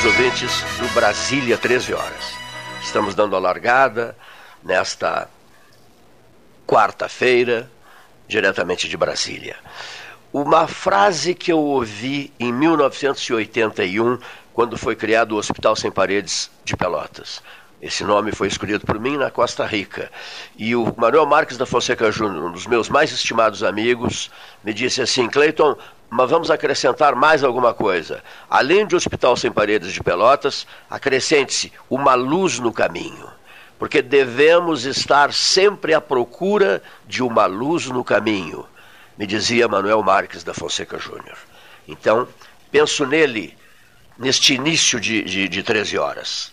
Senhores ouvintes do Brasília 13 horas. Estamos dando a largada nesta quarta-feira, diretamente de Brasília. Uma frase que eu ouvi em 1981, quando foi criado o Hospital Sem Paredes de Pelotas. Esse nome foi escolhido por mim na Costa Rica. E o Manuel Marques da Fonseca Júnior, um dos meus mais estimados amigos, me disse assim: Cleiton, mas vamos acrescentar mais alguma coisa. Além de Hospital Sem Paredes de Pelotas, acrescente-se uma luz no caminho porque devemos estar sempre à procura de uma luz no caminho, me dizia Manuel Marques da Fonseca Júnior. Então, penso nele neste início de, de, de 13 horas.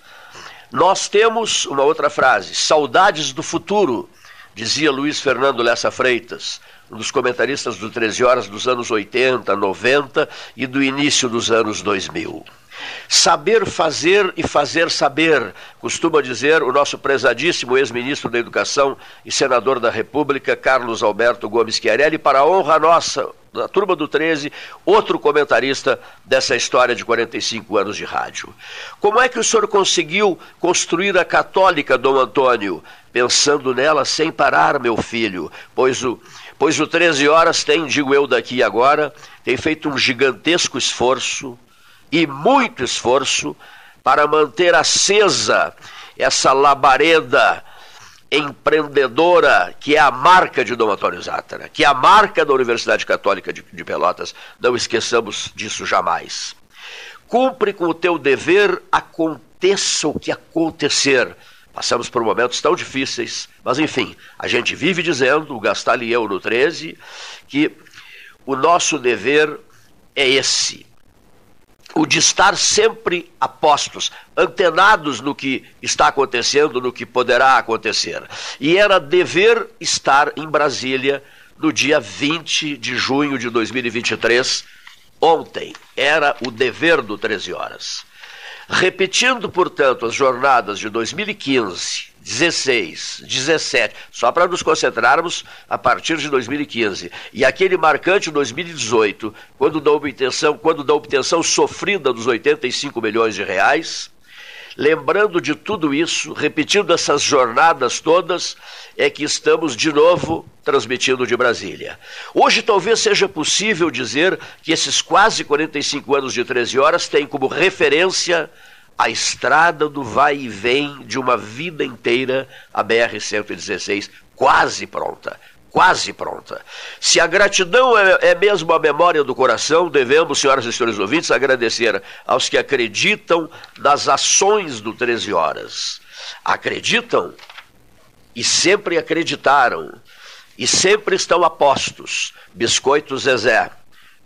Nós temos uma outra frase, saudades do futuro, dizia Luiz Fernando Lessa Freitas, dos comentaristas do 13 Horas dos anos 80, 90 e do início dos anos 2000. Saber fazer e fazer saber, costuma dizer o nosso prezadíssimo ex-ministro da Educação e senador da República, Carlos Alberto Gomes Chiarelli, para a honra nossa, da turma do 13, outro comentarista dessa história de 45 anos de rádio. Como é que o senhor conseguiu construir a católica, Dom Antônio? Pensando nela sem parar, meu filho, pois o, pois o 13 Horas tem, digo eu daqui agora, tem feito um gigantesco esforço e muito esforço para manter acesa essa labareda empreendedora que é a marca de Dom Antônio Zátara, que é a marca da Universidade Católica de, de Pelotas. Não esqueçamos disso jamais. Cumpre com o teu dever, aconteça o que acontecer. Passamos por momentos tão difíceis, mas enfim, a gente vive dizendo, o Gastal e eu no 13, que o nosso dever é esse: o de estar sempre a postos, antenados no que está acontecendo, no que poderá acontecer. E era dever estar em Brasília no dia 20 de junho de 2023, ontem. Era o dever do 13 horas. Repetindo, portanto, as jornadas de 2015, 16, 17, só para nos concentrarmos a partir de 2015. E aquele marcante 2018, quando da obtenção, quando da obtenção sofrida dos 85 milhões de reais, lembrando de tudo isso, repetindo essas jornadas todas, é que estamos de novo transmitindo de Brasília. Hoje talvez seja possível dizer que esses quase 45 anos de 13 horas têm como referência a estrada do vai e vem de uma vida inteira, a BR-116, quase pronta. Quase pronta. Se a gratidão é, é mesmo a memória do coração, devemos, senhoras e senhores ouvintes, agradecer aos que acreditam nas ações do 13 Horas. Acreditam e sempre acreditaram e sempre estão a postos. Biscoito Zezé,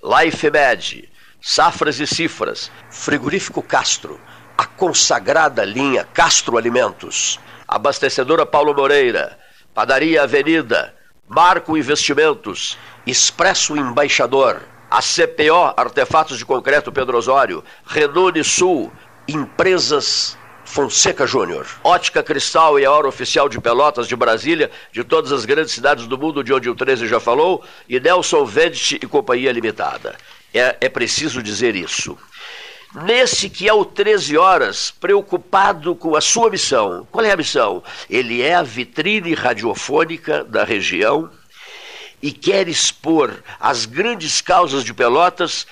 Life Med, Safras e Cifras, Frigorífico Castro, a consagrada linha Castro Alimentos, abastecedora Paulo Moreira, Padaria Avenida, Marco Investimentos, Expresso Embaixador, a CPO Artefatos de Concreto Pedro Osório, Renault Sul, Empresas Fonseca Júnior. Ótica Cristal e a hora oficial de Pelotas, de Brasília, de todas as grandes cidades do mundo, de onde o 13 já falou, e Nelson Vedit e Companhia Limitada. É, é preciso dizer isso. Nesse que é o 13 horas, preocupado com a sua missão. Qual é a missão? Ele é a vitrine radiofônica da região e quer expor as grandes causas de Pelotas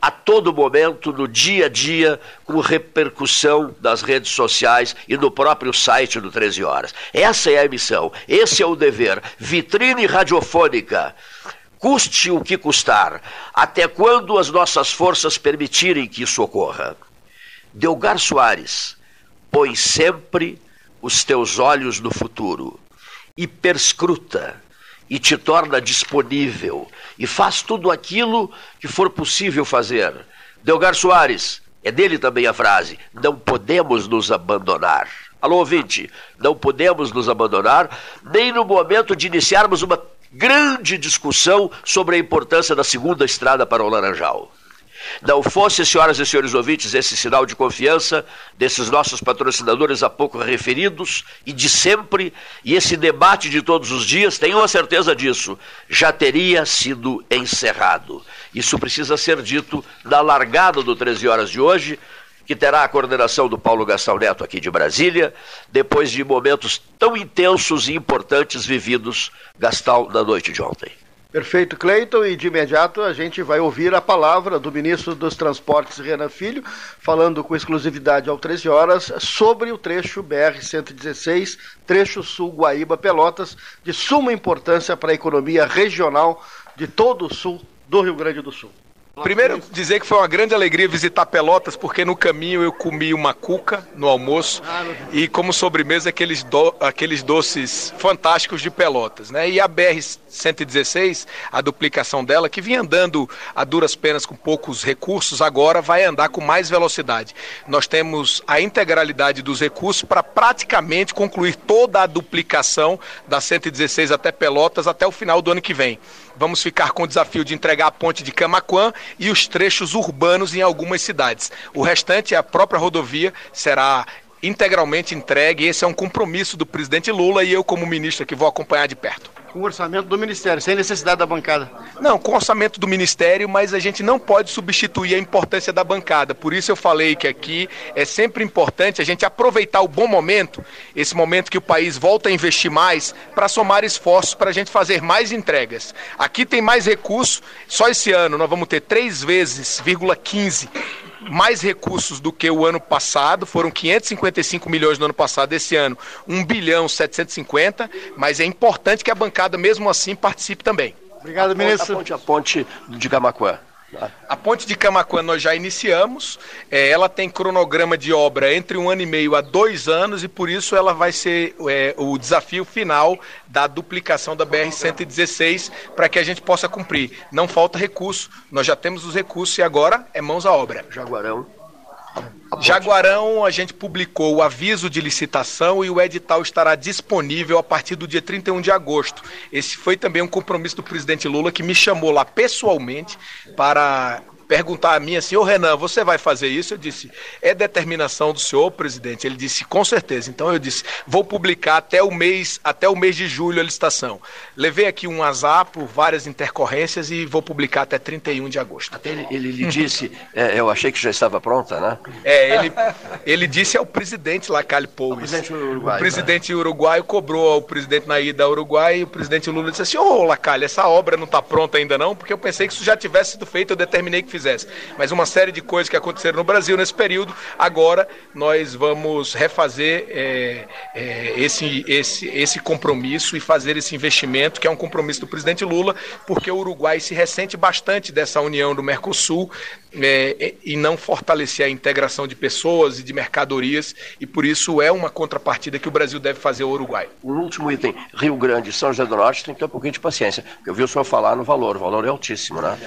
a todo momento, no dia a dia, com repercussão das redes sociais e no próprio site do 13 Horas. Essa é a missão, esse é o dever. Vitrine radiofônica. Custe o que custar, até quando as nossas forças permitirem que isso ocorra. Delgar Soares, põe sempre os teus olhos no futuro e perscruta e te torna disponível e faz tudo aquilo que for possível fazer. Delgar Soares, é dele também a frase: não podemos nos abandonar. Alô, ouvinte, não podemos nos abandonar, nem no momento de iniciarmos uma grande discussão sobre a importância da segunda estrada para o Laranjal. Não fosse, senhoras e senhores ouvintes, esse sinal de confiança desses nossos patrocinadores há pouco referidos e de sempre, e esse debate de todos os dias, tenham a certeza disso, já teria sido encerrado. Isso precisa ser dito na largada do 13 horas de hoje, que terá a coordenação do Paulo Gastão Neto aqui de Brasília, depois de momentos tão intensos e importantes vividos, Gastão, na noite de ontem. Perfeito, Cleiton, e de imediato a gente vai ouvir a palavra do ministro dos Transportes, Renan Filho, falando com exclusividade ao 13 horas sobre o trecho BR-116, trecho sul Guaíba-Pelotas, de suma importância para a economia regional de todo o sul do Rio Grande do Sul. Primeiro, dizer que foi uma grande alegria visitar Pelotas, porque no caminho eu comi uma cuca no almoço e como sobremesa aqueles, do, aqueles doces fantásticos de Pelotas, né? E a BR-116, a duplicação dela, que vinha andando a duras penas com poucos recursos, agora vai andar com mais velocidade. Nós temos a integralidade dos recursos para praticamente concluir toda a duplicação da 116 até Pelotas até o final do ano que vem. Vamos ficar com o desafio de entregar a ponte de Camaquã e os trechos urbanos em algumas cidades. O restante, a própria rodovia, será integralmente entregue. Esse é um compromisso do presidente Lula e eu, como ministro, que vou acompanhar de perto com o orçamento do Ministério, sem necessidade da bancada. Não, com o orçamento do Ministério, mas a gente não pode substituir a importância da bancada. Por isso eu falei que aqui é sempre importante a gente aproveitar o bom momento, esse momento que o país volta a investir mais, para somar esforços para a gente fazer mais entregas. Aqui tem mais recursos, só esse ano nós vamos ter três vezes, 15 mais recursos do que o ano passado, foram 555 milhões no ano passado, esse ano 1 bilhão 750, mas é importante que a bancada mesmo assim participe também. Obrigado, ministro. A ponte, a ponte de Camacuã. A ponte de Camacuã nós já iniciamos. É, ela tem cronograma de obra entre um ano e meio a dois anos e por isso ela vai ser é, o desafio final da duplicação da BR-116 para que a gente possa cumprir. Não falta recurso, nós já temos os recursos e agora é mãos à obra. Jaguarão. Jaguarão, a gente publicou o aviso de licitação e o edital estará disponível a partir do dia 31 de agosto. Esse foi também um compromisso do presidente Lula que me chamou lá pessoalmente para perguntar a mim assim, ô Renan, você vai fazer isso? Eu disse, é determinação do senhor, presidente. Ele disse, com certeza. Então eu disse, vou publicar até o mês, até o mês de julho a licitação. Levei aqui um azar por várias intercorrência e vou publicar até 31 de agosto. Até ele, ele lhe disse, é, eu achei que já estava pronta, né? É, ele, ele disse ao presidente Lacalle Poulos. O presidente uruguaio. O presidente né? uruguaio cobrou ao presidente na ida ao Uruguai e o presidente Lula disse assim, ô oh, Lacalle, essa obra não está pronta ainda não, porque eu pensei que isso já tivesse sido feito, eu determinei que fizesse. Mas uma série de coisas que aconteceram no Brasil nesse período, agora nós vamos refazer é, é, esse, esse, esse compromisso e fazer esse investimento, que é um compromisso do presidente Lula, porque o Uruguai se ressente bastante dessa união do Mercosul é, e não fortalecer a integração de pessoas e de mercadorias, e por isso é uma contrapartida que o Brasil deve fazer ao Uruguai. O último item, Rio Grande e São José do Norte, tem que ter um pouquinho de paciência, porque eu vi o senhor falar no valor, o valor é altíssimo, né?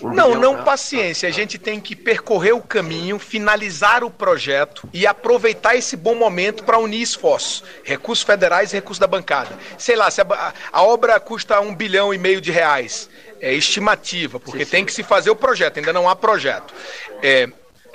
Um não, milhão, não né? paciência, a gente tem que percorrer o caminho, finalizar o projeto e aproveitar esse bom momento para unir esforços, recursos federais e recursos da bancada. Sei lá, se a, a obra custa um bilhão e meio de reais, é estimativa, porque sim, tem sim. que se fazer o projeto, ainda não há projeto. É,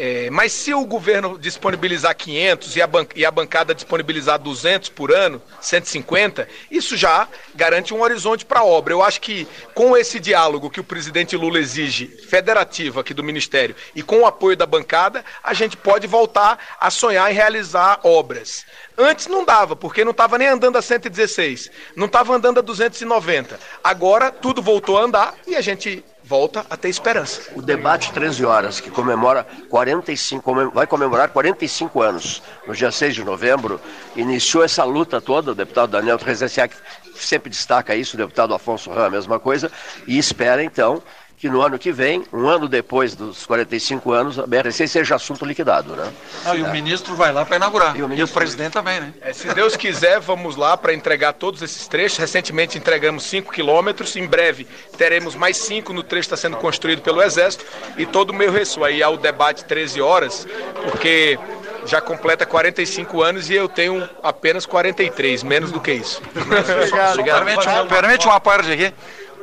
É, mas se o governo disponibilizar 500 e a, e a bancada disponibilizar 200 por ano, 150, isso já garante um horizonte para a obra. Eu acho que com esse diálogo que o presidente Lula exige, federativo aqui do Ministério, e com o apoio da bancada, a gente pode voltar a sonhar em realizar obras. Antes não dava, porque não estava nem andando a 116, não estava andando a 290. Agora tudo voltou a andar e a gente volta a ter esperança. O debate 13 horas, que comemora 45, vai comemorar 45 anos, no dia 6 de novembro, iniciou essa luta toda, o deputado Daniel Trezenciak sempre destaca isso, o deputado Afonso Ram, a mesma coisa, e espera então que no ano que vem, um ano depois dos 45 anos, a BRC seja assunto liquidado, né? Ah, e o ministro vai lá para inaugurar. E o, e o, presidente também, né? É, se Deus quiser, vamos lá para entregar todos esses trechos. Recentemente entregamos 5 quilômetros, em breve teremos mais 5 no trecho que está sendo construído pelo Exército e todo o meu resto. Aí há o debate 13 horas, porque já completa 45 anos e eu tenho apenas 43, menos do que isso. Obrigado. Obrigado. Permite, permite uma parte aqui.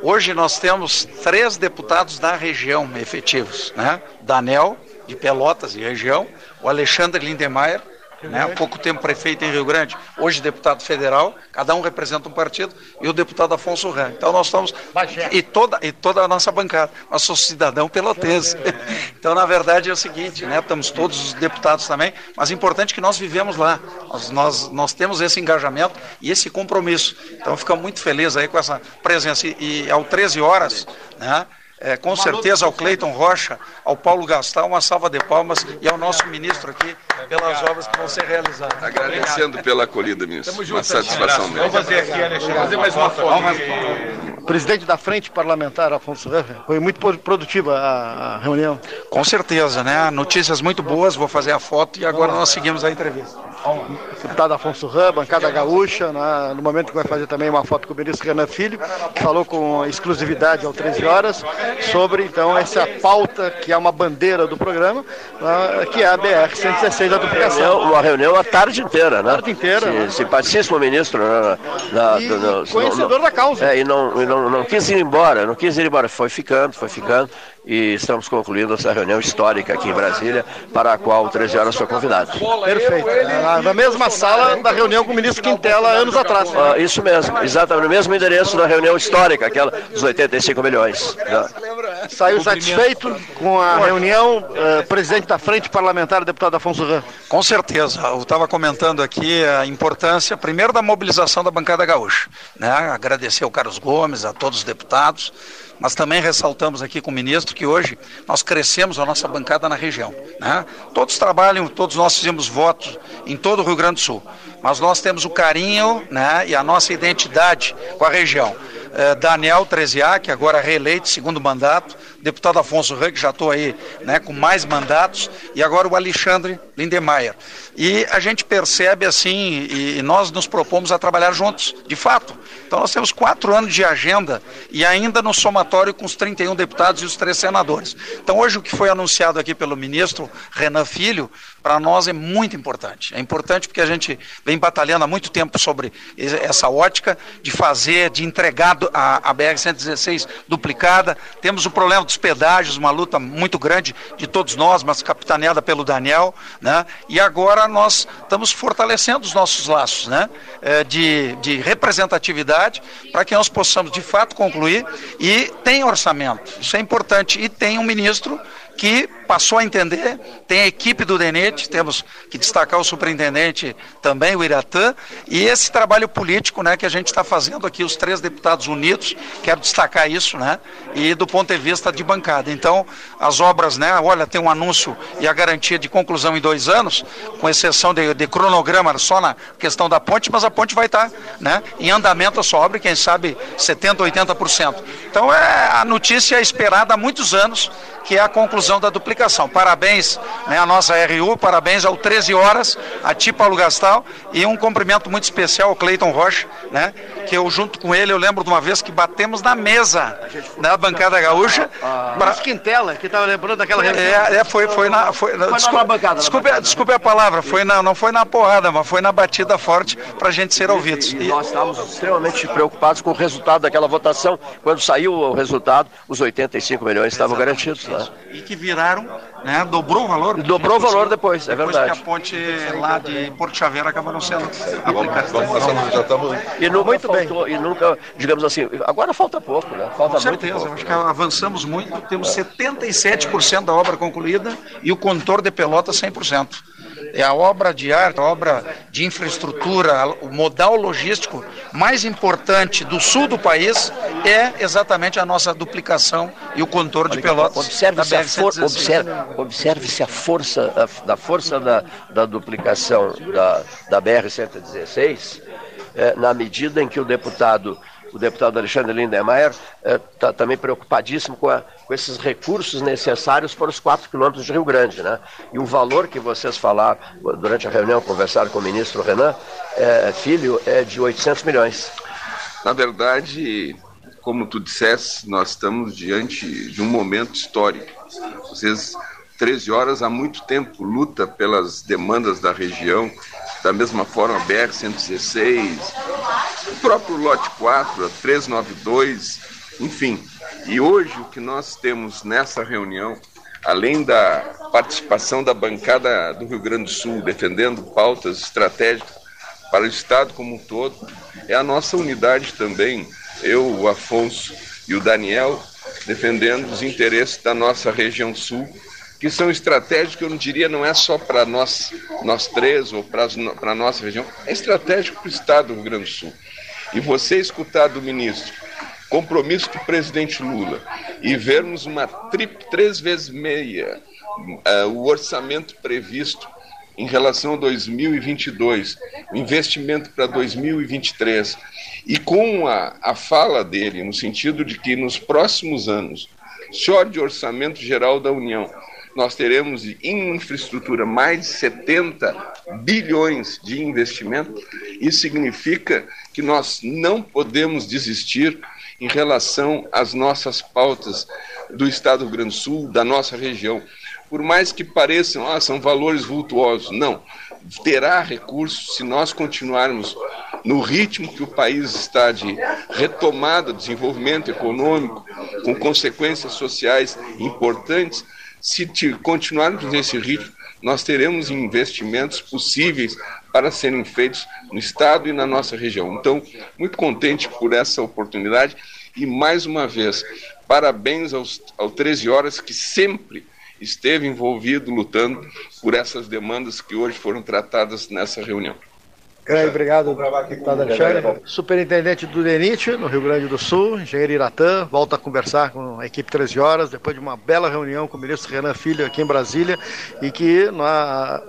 Hoje nós temos três deputados da região efetivos, né? Danel, de Pelotas e região, o Alexandre Lindemeyer, né? Há pouco tempo prefeito em Rio Grande, hoje deputado federal, cada um representa um partido, e o deputado Afonso Ram. Então nós estamos. E toda, e toda a nossa bancada. Nós somos cidadão pelotense. Então, na verdade, é o seguinte, né? Estamos todos os deputados também, mas é importante que nós vivemos lá. Nós, nós, nós temos esse engajamento e esse compromisso. Então ficamos muito felizes aí com essa presença. E, e ao 13 horas, né? É, com certeza ao Cleiton Rocha, ao Paulo Gastal, uma salva de palmas e ao nosso ministro aqui pelas obras que vão ser realizadas. Agradecendo pela acolhida, ministro. Uma satisfação mesmo. Vamos fazer aqui, Alexandre, fazer mais uma foto. Presidente da Frente Parlamentar, Afonso Raffer, foi muito produtiva a, a, reunião. Com certeza, né? Notícias muito boas, vou fazer a foto e agora nós seguimos a entrevista. Deputado Afonso Ram, bancada gaúcha, né? no momento que vai fazer também uma foto com o ministro Renan Filho, falou com exclusividade ao 13 horas sobre então essa pauta que é uma bandeira do programa, né? que é a BR-116 da duplicação. Uma reunião a tarde inteira, né? A tarde inteira. Sim, né? Simpaticíssimo ministro. Né? Na, e, no, conhecedor no, da causa. É, e não, e não, não quis ir embora, não quis ir embora, foi ficando, foi ficando e estamos concluindo essa reunião histórica aqui em Brasília, para a qual o 13 horas foi convidado. Perfeito. Na, na mesma sala da reunião com o ministro Quintela anos atrás. Ah, isso mesmo, exatamente, no mesmo endereço da reunião histórica, aquela dos 85 milhões. Né? Saiu satisfeito com a reunião, uh, presidente da Frente Parlamentar, deputado Afonso Ram? Com certeza. Eu estava comentando aqui a importância, primeiro, da mobilização da bancada gaúcha. Né? Agradecer ao Carlos Gomes, a todos os deputados mas também ressaltamos aqui com o ministro que hoje nós crescemos a nossa bancada na região. Né? Todos trabalham, todos nós fizemos votos em todo o Rio Grande do Sul, mas nós temos o carinho né, e a nossa identidade com a região. É, Daniel Treziak, agora reeleito, segundo mandato, deputado Afonso que já estou aí né, com mais mandatos, e agora o Alexandre Lindemeyer. E a gente percebe assim, e nós nos propomos a trabalhar juntos, de fato. Então nós temos quatro anos de agenda e ainda no somatório com os 31 deputados e os três senadores. Então hoje o que foi anunciado aqui pelo ministro Renan Filho, para nós é muito importante. É importante porque a gente vem batalhando há muito tempo sobre essa ótica de fazer, de entregar a, a BR-116 duplicada. Temos o problema dos pedágios, uma luta muito grande de todos nós, mas capitaneada pelo Daniel, né? E agora nós estamos fortalecendo os nossos laços, né? É, de, de representatividade para que nós possamos de fato concluir e tem orçamento. Isso é importante e tem um ministro que passou a entender, tem a equipe do DENET, temos que destacar o superintendente também, o Iratã, e esse trabalho político né, que a gente está fazendo aqui, os três deputados unidos, quero destacar isso, né, e do ponto de vista de bancada. Então, as obras, né, olha, tem um anúncio e a garantia de conclusão em dois anos, com exceção de, de cronograma só na questão da ponte, mas a ponte vai estar tá, né, em andamento a sua obra, quem sabe 70%, 80%. Então, é a notícia esperada há muitos anos, que é a conclusão da duplicação. Parabéns né, à nossa RU, parabéns ao 13 Horas, a Ti Paulo Gastal e um cumprimento muito especial ao Cleiton Rocha, né, que eu junto com ele, eu lembro de uma vez que batemos na mesa da bancada gaúcha. Ah, pra... Quintela, que estava lembrando daquela reunião. É, é, foi, foi na... Foi, foi desculpe, na bancada, desculpe, a palavra, foi na, não foi na porrada, mas foi na batida forte para a gente ser ouvidos. E, e, e nós estávamos extremamente preocupados com o resultado daquela votação. Quando saiu o resultado, os 85 milhões estavam garantidos. Né? E que viraram né, dobrou o valor. Dobrou o valor depois, é depois verdade. que a ponte lá de Porto Xavier acabou não sendo aplicada. Vamos passar, já estamos. E nunca muito faltou, e nunca, digamos assim, agora falta pouco, né? Falta Com certeza, pouco. acho que avançamos muito, temos 77% da obra concluída e o contorno de Pelotas 100%. É a obra de arte, a obra de infraestrutura, o modal logístico mais importante do sul do país é exatamente a nossa duplicação e o contorno de Pelotas Observe-se a, for, BR-116. observe, observe-se a força, a, da força da, da duplicação da, da BR-116, eh, na medida em que o deputado, o deputado Alexandre Lindemeyer está também preocupadíssimo com, a- com esses recursos necessários para os 4 quilômetros de Rio Grande. Né? E o valor que vocês falaram durante a reunião, conversaram com o ministro Renan, eh, filho, é de 800 milhões. Na verdade, como tu disseste, nós estamos diante de um momento histórico. Vocês, 13 horas, há muito tempo, luta pelas demandas da região, da mesma forma a BR-116, o próprio lote 4, a 392, enfim. E hoje o que nós temos nessa reunião, além da participação da bancada do Rio Grande do Sul, defendendo pautas estratégicas para o Estado como um todo, é a nossa unidade também, eu, o Afonso e o Daniel, defendendo os interesses da nossa região sul, que são estratégicos, eu não diria, não é só para nós, nós três ou para a nossa região, é estratégico para o Estado do Rio Grande do Sul. E você escutar do ministro compromisso do presidente Lula e vermos uma tri, três vezes meia uh, o orçamento previsto em relação a 2022, o investimento para 2023, e com a, a fala dele, no sentido de que nos próximos anos, só de orçamento geral da União, nós teremos em infraestrutura mais de 70 bilhões de investimento. Isso significa que nós não podemos desistir em relação às nossas pautas do Estado do Grande Sul, da nossa região. Por mais que pareçam, ah, são valores vultuosos, não. Terá recursos se nós continuarmos no ritmo que o país está de retomada, desenvolvimento econômico, com consequências sociais importantes. Se continuarmos nesse ritmo, nós teremos investimentos possíveis para serem feitos no Estado e na nossa região. Então, muito contente por essa oportunidade e, mais uma vez, parabéns aos, ao 13 Horas, que sempre esteve envolvido lutando por essas demandas que hoje foram tratadas nessa reunião. Grande obrigado, deputado Alexandre. Superintendente do DENIT, no Rio Grande do Sul, engenheiro Iratã, volta a conversar com a equipe 13 horas, depois de uma bela reunião com o ministro Renan Filho aqui em Brasília, e que na,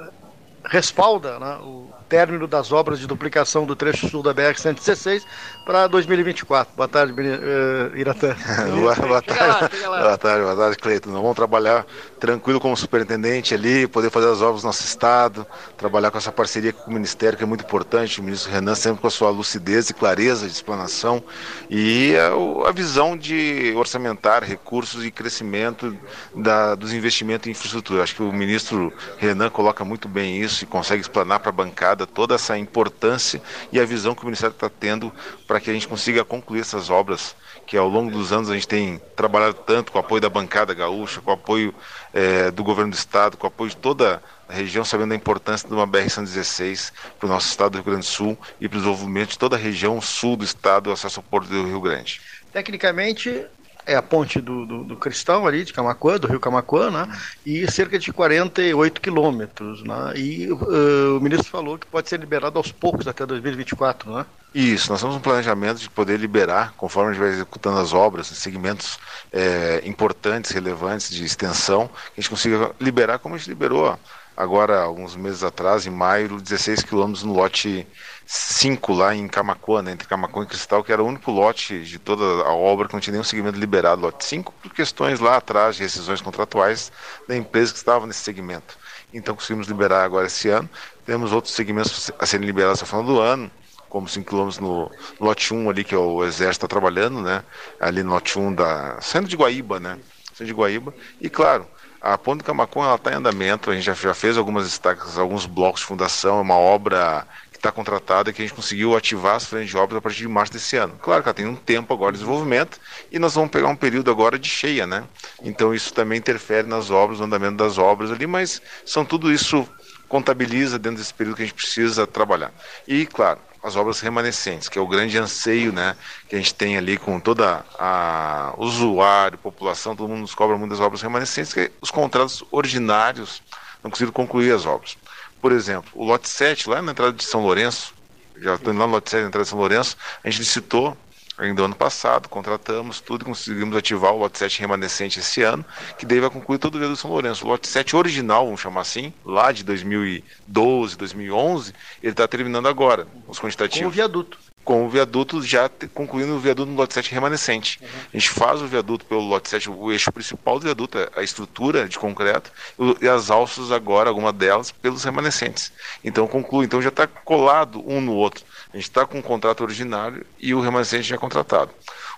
respalda né, o término das obras de duplicação do trecho sul da BR-116 para 2024. Boa tarde, uh, Iratã. boa, boa, tarde, boa tarde, boa tarde, Cleiton. Nós vamos trabalhar tranquilo como superintendente ali, poder fazer as obras no nosso estado, trabalhar com essa parceria com o Ministério, que é muito importante. O ministro Renan sempre com a sua lucidez e clareza de explanação e a, a visão de orçamentar recursos e crescimento da, dos investimentos em infraestrutura. Acho que o ministro Renan coloca muito bem isso e consegue explanar para a bancada toda essa importância e a visão que o Ministério está tendo para que a gente consiga concluir essas obras que ao longo dos anos a gente tem trabalhado tanto com o apoio da bancada gaúcha, com o apoio é, do governo do estado, com o apoio de toda a região, sabendo da importância de uma BR-116 para o nosso estado do Rio Grande do Sul e para o desenvolvimento de toda a região sul do estado, acesso ao porto do Rio Grande. Tecnicamente, é a ponte do, do, do, Cristão ali, de Camacuã, do rio Camacuã, né? E cerca de 48 quilômetros, né? E uh, o ministro falou que pode ser liberado aos poucos até 2024, né? Isso, nós temos um planejamento de poder liberar, conforme a gente vai executando as obras, segmentos é, importantes, relevantes de extensão, que a gente consiga liberar como a gente liberou agora, alguns meses atrás, em maio, 16 quilômetros no lote 5 lá em Camacuã, né, entre Camacuã e Cristal, que era o único lote de toda a obra que não tinha nenhum segmento liberado, lote 5, por questões lá atrás de rescisões contratuais da empresa que estava nesse segmento. Então conseguimos liberar agora esse ano. Temos outros segmentos a serem liberados até o final do ano, como 5 km no lote 1 ali, que é o Exército está trabalhando, né? Ali no lote 1 da. saindo de Guaíba, né? Saindo de Guaíba. E claro, a Ponte Camacuã está em andamento, a gente já, já fez algumas estacas, alguns blocos de fundação, é uma obra que está contratada, que a gente conseguiu ativar as frentes de obras a partir de março desse ano. Claro que ela tem um tempo agora de desenvolvimento e nós vamos pegar um período agora de cheia, né? Então isso também interfere nas obras, no andamento das obras ali, mas são tudo isso contabiliza dentro desse período que a gente precisa trabalhar. E, claro, as obras remanescentes, que é o grande anseio né, que a gente tem ali com toda a usuário, população, todo mundo nos cobra muitas obras remanescentes, que os contratos ordinários não conseguiram concluir as obras. Por exemplo, o lote 7, lá na entrada de São Lourenço, já estou indo lá no lote 7 na entrada de São Lourenço, a gente licitou ainda ano passado, contratamos tudo e conseguimos ativar o lote 7 remanescente esse ano, que daí vai concluir todo o viaduto São Lourenço. O lote 7 original, vamos chamar assim, lá de 2012, 2011, ele está terminando agora, os quantitativos. Com o viaduto com o viaduto já concluindo o viaduto no lote 7 remanescente. Uhum. A gente faz o viaduto pelo lote 7, o eixo principal do viaduto, é a estrutura de concreto, e as alças agora, alguma delas, pelos remanescentes. Então conclui, então já está colado um no outro. A gente está com o contrato originário e o remanescente já é contratado.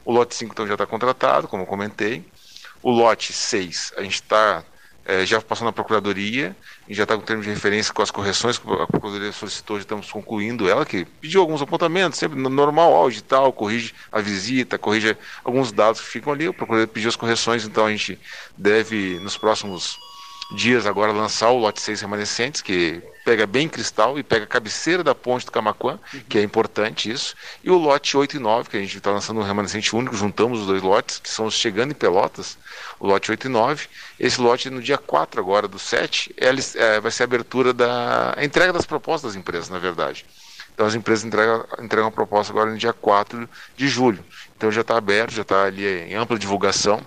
O lote 5 então já está contratado, como eu comentei. O lote 6, a gente está é, já passou na Procuradoria, e já está com termo de referência com as correções que a Procuradoria solicitou, já estamos concluindo ela, que pediu alguns apontamentos, sempre normal, áudio e tal, corrige a visita, corrige alguns dados que ficam ali, a Procuradoria pediu as correções, então a gente deve, nos próximos dias agora lançar o lote 6 remanescentes, que pega bem cristal e pega a cabeceira da ponte do Camacuã, uhum. que é importante isso, e o lote 8 e 9, que a gente está lançando um remanescente único, juntamos os dois lotes, que são os chegando em Pelotas, o lote 8 e 9. Esse lote, no dia 4 agora do 7, é, é, vai ser a abertura da a entrega das propostas das empresas, na verdade. Então as empresas entregam, entregam a proposta agora no dia 4 de julho. Então já está aberto, já está ali em ampla divulgação,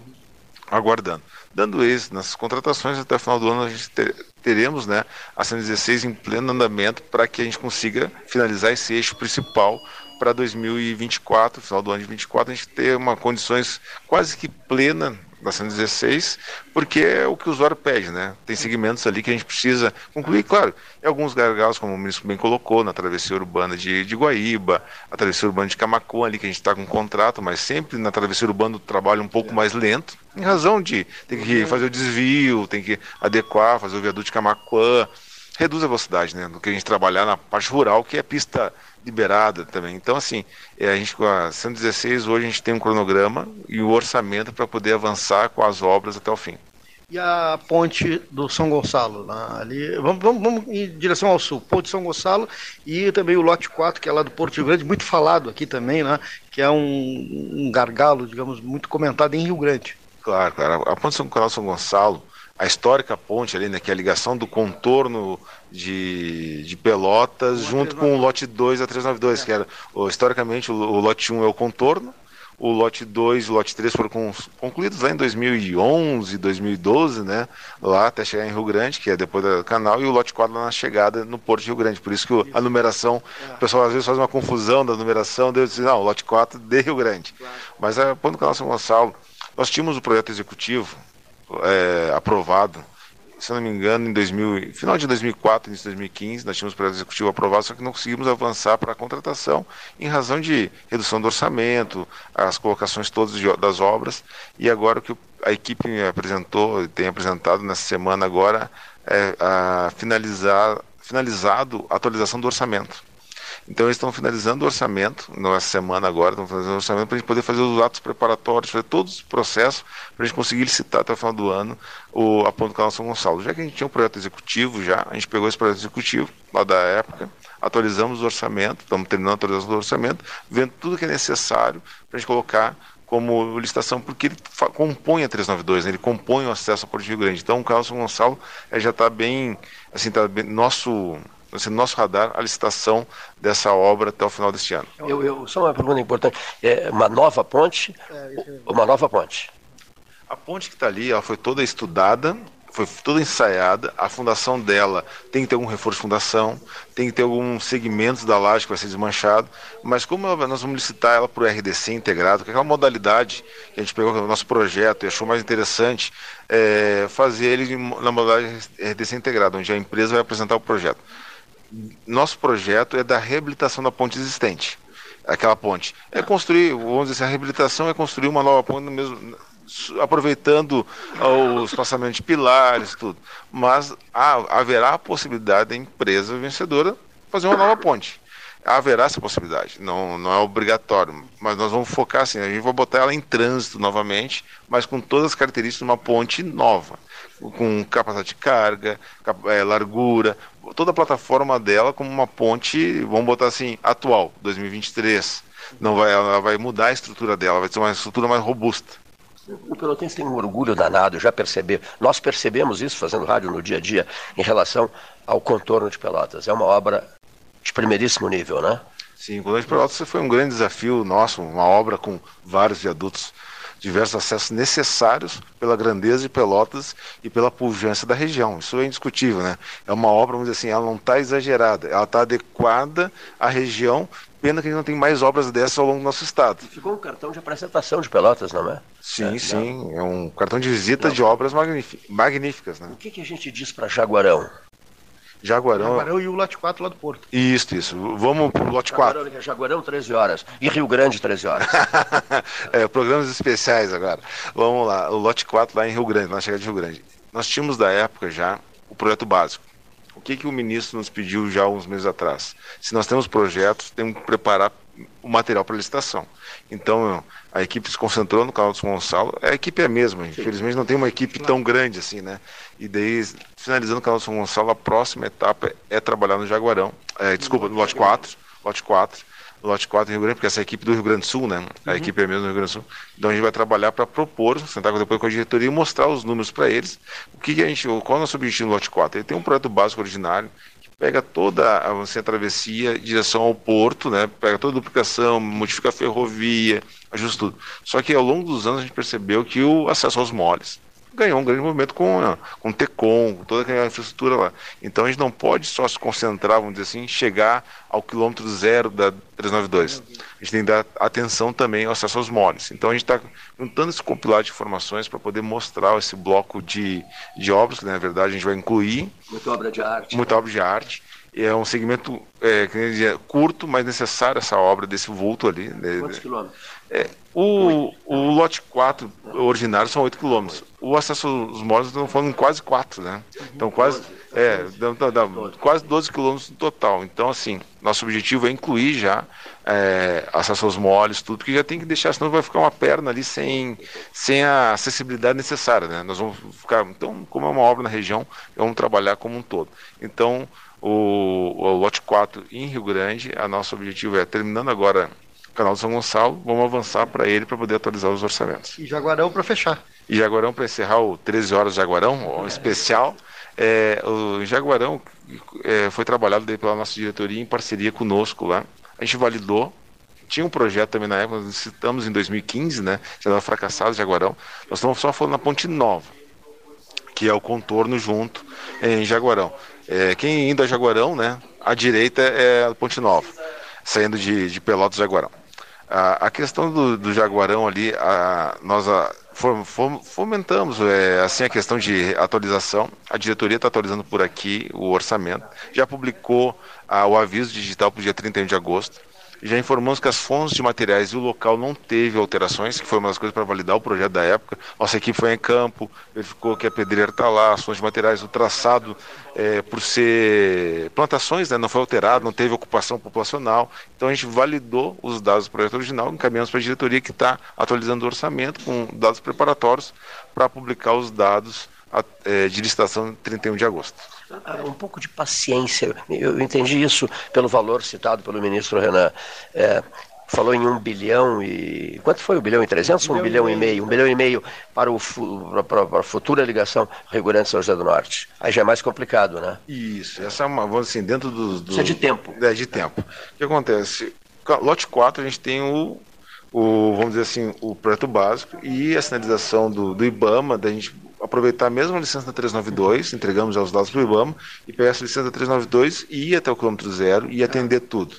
aguardando. Dando êxito. Nessas contratações, até o final do ano a gente ter, teremos né, a 116 em pleno andamento para que a gente consiga finalizar esse eixo principal para 2024, final do ano de 2024, a gente ter uma condições quase que plena da 116, porque é o que o usuário pede, né? Tem segmentos ali que a gente precisa concluir, claro, e alguns gargalos, como o ministro bem colocou, na travessia urbana de, de Guaíba, a travessia urbana de Camacuã ali, que a gente está com contrato, mas sempre na travessia urbana o trabalho um pouco mais lento, em razão de ter que fazer o desvio, tem que adequar, fazer o viaduto de Camacuã, reduz a velocidade, né? Do que a gente trabalhar na parte rural, que é pista liberada também. Então, assim, é, a gente com a 116 hoje a gente tem um cronograma e o um orçamento para poder avançar com as obras até o fim. E a ponte do São Gonçalo, ali, vamos, vamos, vamos, em direção ao sul, ponte São Gonçalo e também o lote 4, que é lá do Porto Grande, muito falado aqui também, né, que é um, um gargalo, digamos, muito comentado em Rio Grande. Claro, claro. A ponte São Gonçalo, São Gonçalo a histórica ponte ali, né, que é a ligação do contorno de, de Pelotas junto com o lote 2 a 392, é. que era historicamente o, o, lote 1 é o contorno, o lote 2 e o lote 3 foram concluídos lá em 2011, 2012, né, lá até chegar em Rio Grande, que é depois do canal, e o lote 4 lá na chegada no Porto de Rio Grande. Por isso que a numeração, o pessoal às vezes faz uma confusão da numeração, deu dizer, não, o lote 4 de Rio Grande. Mas a ponto do canal São Gonçalo, nós tínhamos o projeto executivo é, aprovado, se não me engano, em 2000, final de 2004, início de 2015, nós tínhamos o projeto executivo aprovado, só que não conseguimos avançar para a contratação em razão de redução do orçamento, as colocações todas das obras, e agora o que a equipe me apresentou, e tem apresentado nessa semana agora, é a finalizar, finalizado a atualização do orçamento. Então eles estão finalizando o orçamento, nessa semana agora, estão finalizando o orçamento para a gente poder fazer os atos preparatórios, fazer todos os processos para a gente conseguir licitar até o final do ano o, a ponto canal São Gonçalo. Já que a gente tinha um projeto executivo já, a gente pegou esse projeto executivo lá da época, atualizamos o orçamento, estamos terminando a atualização do orçamento, vendo tudo que é necessário para a gente colocar como licitação, porque ele compõe a 392, né? ele compõe o acesso ao Porto Rio Grande. Então o Carlos Gonçalo é, já está bem, assim, tá bem, nosso no nosso radar a licitação dessa obra até o final deste ano. Eu, eu, só uma pergunta importante: é uma nova ponte? É, uma nova ponte? A ponte que está ali, ela foi toda estudada, foi toda ensaiada. A fundação dela tem que ter algum reforço de fundação, tem que ter alguns segmentos da laje que vai ser desmanchado. Mas como nós vamos licitar ela para o RDC integrado, que é aquela modalidade que a gente pegou no nosso projeto e achou mais interessante, é fazer ele na modalidade RDC integrado, onde a empresa vai apresentar o projeto nosso projeto é da reabilitação da ponte existente. Aquela ponte. É construir, vamos dizer a reabilitação é construir uma nova ponte mesmo, aproveitando os passamentos de pilares, tudo. Mas há, haverá a possibilidade da empresa vencedora fazer uma nova ponte. haverá essa possibilidade. Não, não é obrigatório, mas nós vamos focar assim, a gente vai botar ela em trânsito novamente, mas com todas as características de uma ponte nova, com capacidade de carga, é, largura, toda a plataforma dela como uma ponte, vamos botar assim, atual, 2023. Não vai, ela vai mudar a estrutura dela, vai ser uma estrutura mais robusta. O Pelotense tem um orgulho danado, já percebeu. Nós percebemos isso fazendo rádio no dia a dia em relação ao contorno de Pelotas. É uma obra de primeiríssimo nível, né? Sim, o contorno de Pelotas foi um grande desafio nosso, uma obra com vários viadutos, diversos acessos necessários pela grandeza de Pelotas e pela pujança da região. Isso é indiscutível, né? É uma obra, vamos dizer assim, ela não está exagerada, ela está adequada à região Pena que a gente não tem mais obras dessas ao longo do nosso estado. Ficou um cartão de apresentação de Pelotas, não é? Sim, é, sim. Não. É um cartão de visita não. de obras magníficas. Né? O que, que a gente diz para Jaguarão? Jaguarão. Jaguarão e o lote 4 lá do Porto. Isso, isso. Vamos pro lote Jaguarão, 4. Jaguarão, 13 horas. E Rio Grande, 13 horas. é, programas especiais agora. Vamos lá. O lote 4 lá em Rio Grande, na chegada de Rio Grande. Nós tínhamos da época já o projeto básico que, que o ministro nos pediu já uns meses atrás? Se nós temos projetos, temos que preparar o material para licitação. Então, a equipe se concentrou no São Gonçalo. A equipe é a mesma, infelizmente não tem uma equipe tão grande assim, né? E daí, finalizando o São Gonçalo, a próxima etapa é trabalhar no Jaguarão. É, desculpa, no lote 4. Lote 4 lote 4 Rio Grande, porque essa é a equipe do Rio Grande do Sul, né? A uhum. equipe é mesmo do Rio Grande do Sul. Então a gente vai trabalhar para propor, sentar depois com a diretoria e mostrar os números para eles. O que, que, a gente, qual é o nosso objetivo no lote 4? Ele tem um projeto básico originário pega toda a, assim, a travessia em direção ao porto, né? Pega toda a duplicação, modifica a ferrovia, ajusta tudo. Só que ao longo dos anos a gente percebeu que o acesso aos moles ganhou um grande movimento com, com o TECOM, com toda aquela infraestrutura lá. Então a gente não pode só se concentrar, vamos dizer assim, chegar ao quilômetro zero da 392. A gente tem que dar atenção também ao acesso aos moles. Então a gente está juntando esse compilado de informações para poder mostrar esse bloco de, de obras, que na verdade a gente vai incluir. Muita obra de arte. Muita obra de arte é um segmento é, curto, mas necessário essa obra desse vulto ali. Né? Quantos quilômetros? É, o, o lote 4 ordinário são 8 quilômetros. O acesso aos falando em quase 4, né? Então quase, é, dá, dá, quase 12 quilômetros no total. Então, assim, nosso objetivo é incluir já é, acesso aos moles, tudo, que já tem que deixar, senão vai ficar uma perna ali sem, sem a acessibilidade necessária, né? Nós vamos ficar, então, como é uma obra na região, vamos trabalhar como um todo. Então, o, o lote 4 em Rio Grande, a nosso objetivo é, terminando agora o canal do São Gonçalo, vamos avançar para ele para poder atualizar os orçamentos. E Jaguarão para fechar. E Jaguarão para encerrar o 13 horas de Jaguarão, um especial. É, o Jaguarão é, foi trabalhado pela nossa diretoria em parceria conosco lá. A gente validou. Tinha um projeto também na época, nós citamos em 2015, né? Já estava fracassado Jaguarão. Nós estamos só falando na Ponte Nova, que é o contorno junto em Jaguarão. É, quem indo a Jaguarão, né? À direita é a Ponte Nova, saindo de, de Pelotas Jaguarão. A, a questão do, do, Jaguarão ali, a, nós a, fomentamos é, assim a questão de atualização. A diretoria está atualizando por aqui o orçamento. Já publicou o aviso digital para o dia 31 de agosto. Já informamos que as fontes de materiais e o local não teve alterações, que foi uma das coisas para validar o projeto da época. Nossa equipe foi em campo, verificou que a pedreira está lá, as fontes de materiais, o traçado, é, por ser plantações, né, não foi alterado, não teve ocupação populacional. Então a gente validou os dados do projeto original, encaminhamos para a diretoria que está atualizando o orçamento com dados preparatórios para publicar os dados é, de licitação 31 de agosto. Ah, um pouco de paciência. Eu entendi isso pelo valor citado pelo ministro Renan. É, falou em um bilhão e. Quanto foi? Um bilhão e trezentos? Um, um bilhão e meio. Um bilhão e meio para, o, para, para a futura ligação Rio Grande São José do Norte. Aí já é mais complicado, né? Isso. Essa é uma, vamos assim, dentro do. do Isso é de tempo. É, de tempo. O que acontece? Lote 4, a gente tem o, o, vamos dizer assim, o projeto básico e a sinalização do, do IBAMA, da gente aproveitar a licença da 392, entregamos já os dados para o IBAMA, e pegar essa licença da 392 e ir até o quilômetro zero e atender tudo.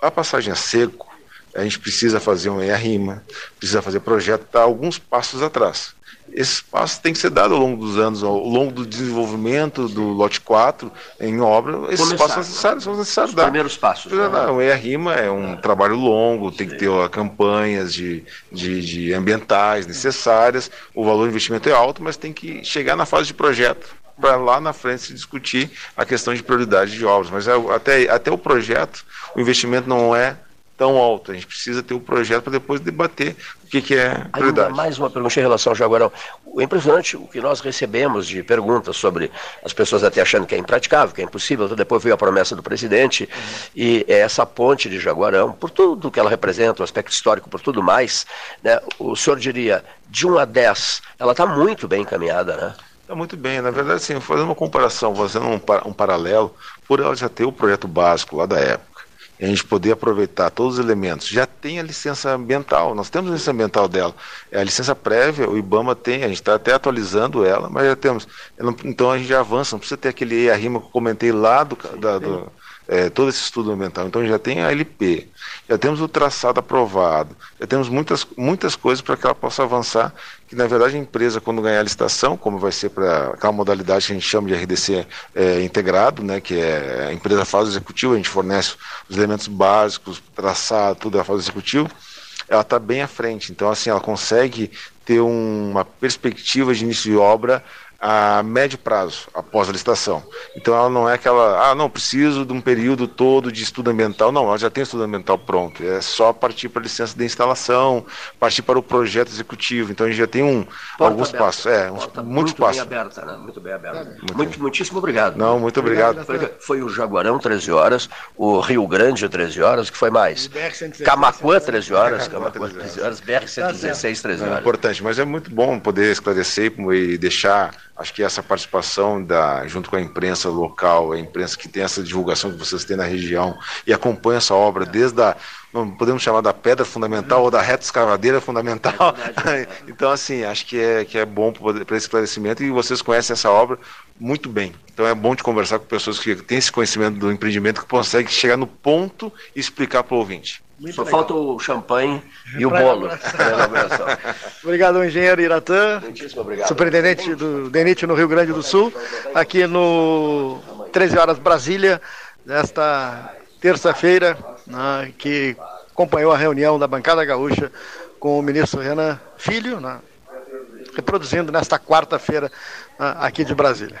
A passagem a seco, a gente precisa fazer um ERIMA, precisa fazer projeto, está alguns passos atrás. Esse passo tem que ser dado ao longo dos anos, ao longo do desenvolvimento do lote 4 em obra, esses passos necessários, são necessários dar. primeiros passos. Né? O ERIMA é um é. trabalho longo, tem Sim. que ter ó, campanhas de, de, de ambientais necessárias, o valor do investimento é alto, mas tem que chegar na fase de projeto para lá na frente se discutir a questão de prioridade de obras. Mas é, até, até o projeto, o investimento não é tão alto. A gente precisa ter o um projeto para depois debater o que, que é prioridade. Ainda mais uma pergunta em relação ao Jaguarão. O impressionante o que nós recebemos de perguntas sobre as pessoas até achando que é impraticável, que é impossível, então depois veio a promessa do presidente uhum. e é essa ponte de Jaguarão, por tudo que ela representa, o aspecto histórico, por tudo mais, né, o senhor diria, de 1 a 10, ela está muito bem encaminhada, né? Está muito bem. Na verdade, sim, fazendo uma comparação, fazendo um, um paralelo, por ela já ter o projeto básico lá da época, a gente poder aproveitar todos os elementos. Já tem a licença ambiental, nós temos a licença ambiental dela. É a licença prévia, o IBAMA tem, a gente está até atualizando ela, mas já temos. Então a gente já avança, não precisa ter aquele EIA-RIMA que eu comentei lá do, da, do é, todo esse estudo ambiental. Então já tem a LP, já temos o traçado aprovado, já temos muitas, muitas coisas para que ela possa avançar, que na verdade a empresa, quando ganhar a licitação, como vai ser para aquela modalidade que a gente chama de RDC é, integrado, né, que é a empresa faz o executivo, a gente fornece os elementos básicos, traçado, tudo ela faz o executivo, ela está bem à frente. Então, assim, ela consegue ter uma perspectiva de início de obra a médio prazo, após a licitação. Então ela não é aquela, ah, não, preciso de um período todo de estudo ambiental. Não, ela já tem estudo ambiental pronto. É só partir para a licença de instalação, partir para o projeto executivo. Então a gente já tem um, alguns aberta. passos. É, uns, muitos muito passos. Bem aberta, né? Muito bem aberta. Muito, muito muitíssimo obrigado. Não, muito obrigado. Foi, foi, o Jaguarão 13 horas, o Rio Grande 13 horas, que foi mais? Camacuã 13 horas, Camacuã 13 horas, BR 116 13 horas. É importante, mas é muito bom poder esclarecer e deixar Acho que essa participação da, junto com a imprensa local, a imprensa que tem essa divulgação que vocês têm na região e acompanha essa obra desde a, podemos chamar da pedra fundamental ou da reta escavadeira fundamental. É então, assim, acho que é, que é bom para esse esclarecimento e vocês conhecem essa obra muito bem. Então é bom de conversar com pessoas que têm esse conhecimento do empreendimento que conseguem chegar no ponto e explicar para o ouvinte. Muito Só legal. falta o champanhe e o bolo. obrigado, engenheiro Iratã, superintendente do DENIT no Rio Grande do Sul, aqui no 13 horas Brasília, nesta terça-feira, né, que acompanhou a reunião da bancada gaúcha com o ministro Renan Filho, né, reproduzindo nesta quarta-feira né, aqui de Brasília.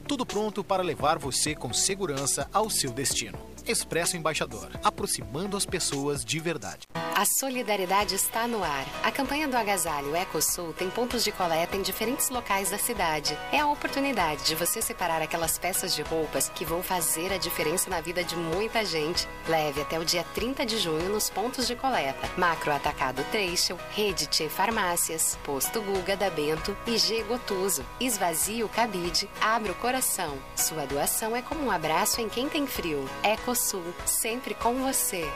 Tudo pronto para levar você com segurança ao seu destino. Expresso Embaixador, aproximando as pessoas de verdade. A solidariedade está no ar. A campanha do Agasalho Ecosul tem pontos de coleta em diferentes locais da cidade. É a oportunidade de você separar aquelas peças de roupas que vão fazer a diferença na vida de muita gente. Leve até o dia 30 de junho nos pontos de coleta. Macro Atacado Trecho, Rede Tchê Farmácias, Posto Guga da Bento e G Gotuso. Esvazie o cabide, abra o coração. Sua doação é como um abraço em quem tem frio. Ecosul, sempre com você.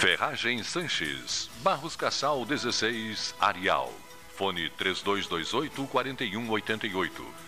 Ferragem Sanches, Barros Cassal 16, Arial. Fone 3228 4188.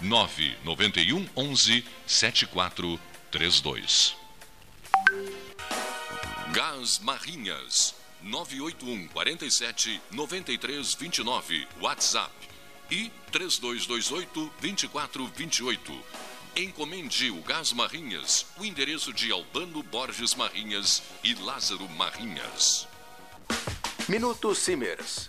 991 11 7432 Gás Marrinhas 981 47 93 29 WhatsApp e 3228 2428 Encomende o Gás Marrinhas, o endereço de Albano Borges Marrinhas e Lázaro Marrinhas. Minuto Simers.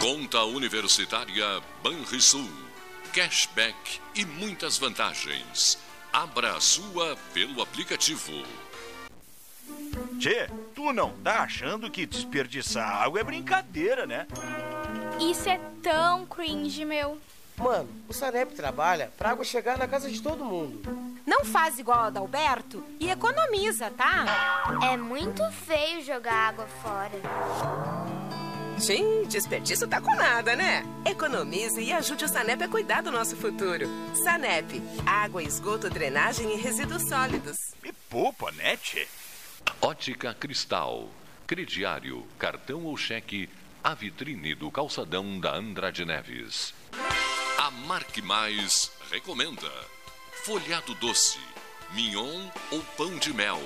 Conta Universitária Banrisul. Cashback e muitas vantagens. Abra a sua pelo aplicativo. Tchê, tu não tá achando que desperdiçar água é brincadeira, né? Isso é tão cringe, meu. Mano, o Sanep trabalha pra água chegar na casa de todo mundo. Não faz igual a Dalberto e economiza, tá? É muito feio jogar água fora. Sim, desperdício tá com nada, né? Economize e ajude o Sanep a cuidar do nosso futuro. Sanep, água, esgoto, drenagem e resíduos sólidos. Me poupa, tchê? Ótica Cristal. Crediário, cartão ou cheque, a vitrine do calçadão da Andrade Neves. A Marque Mais recomenda. Folhado doce, mignon ou pão de mel.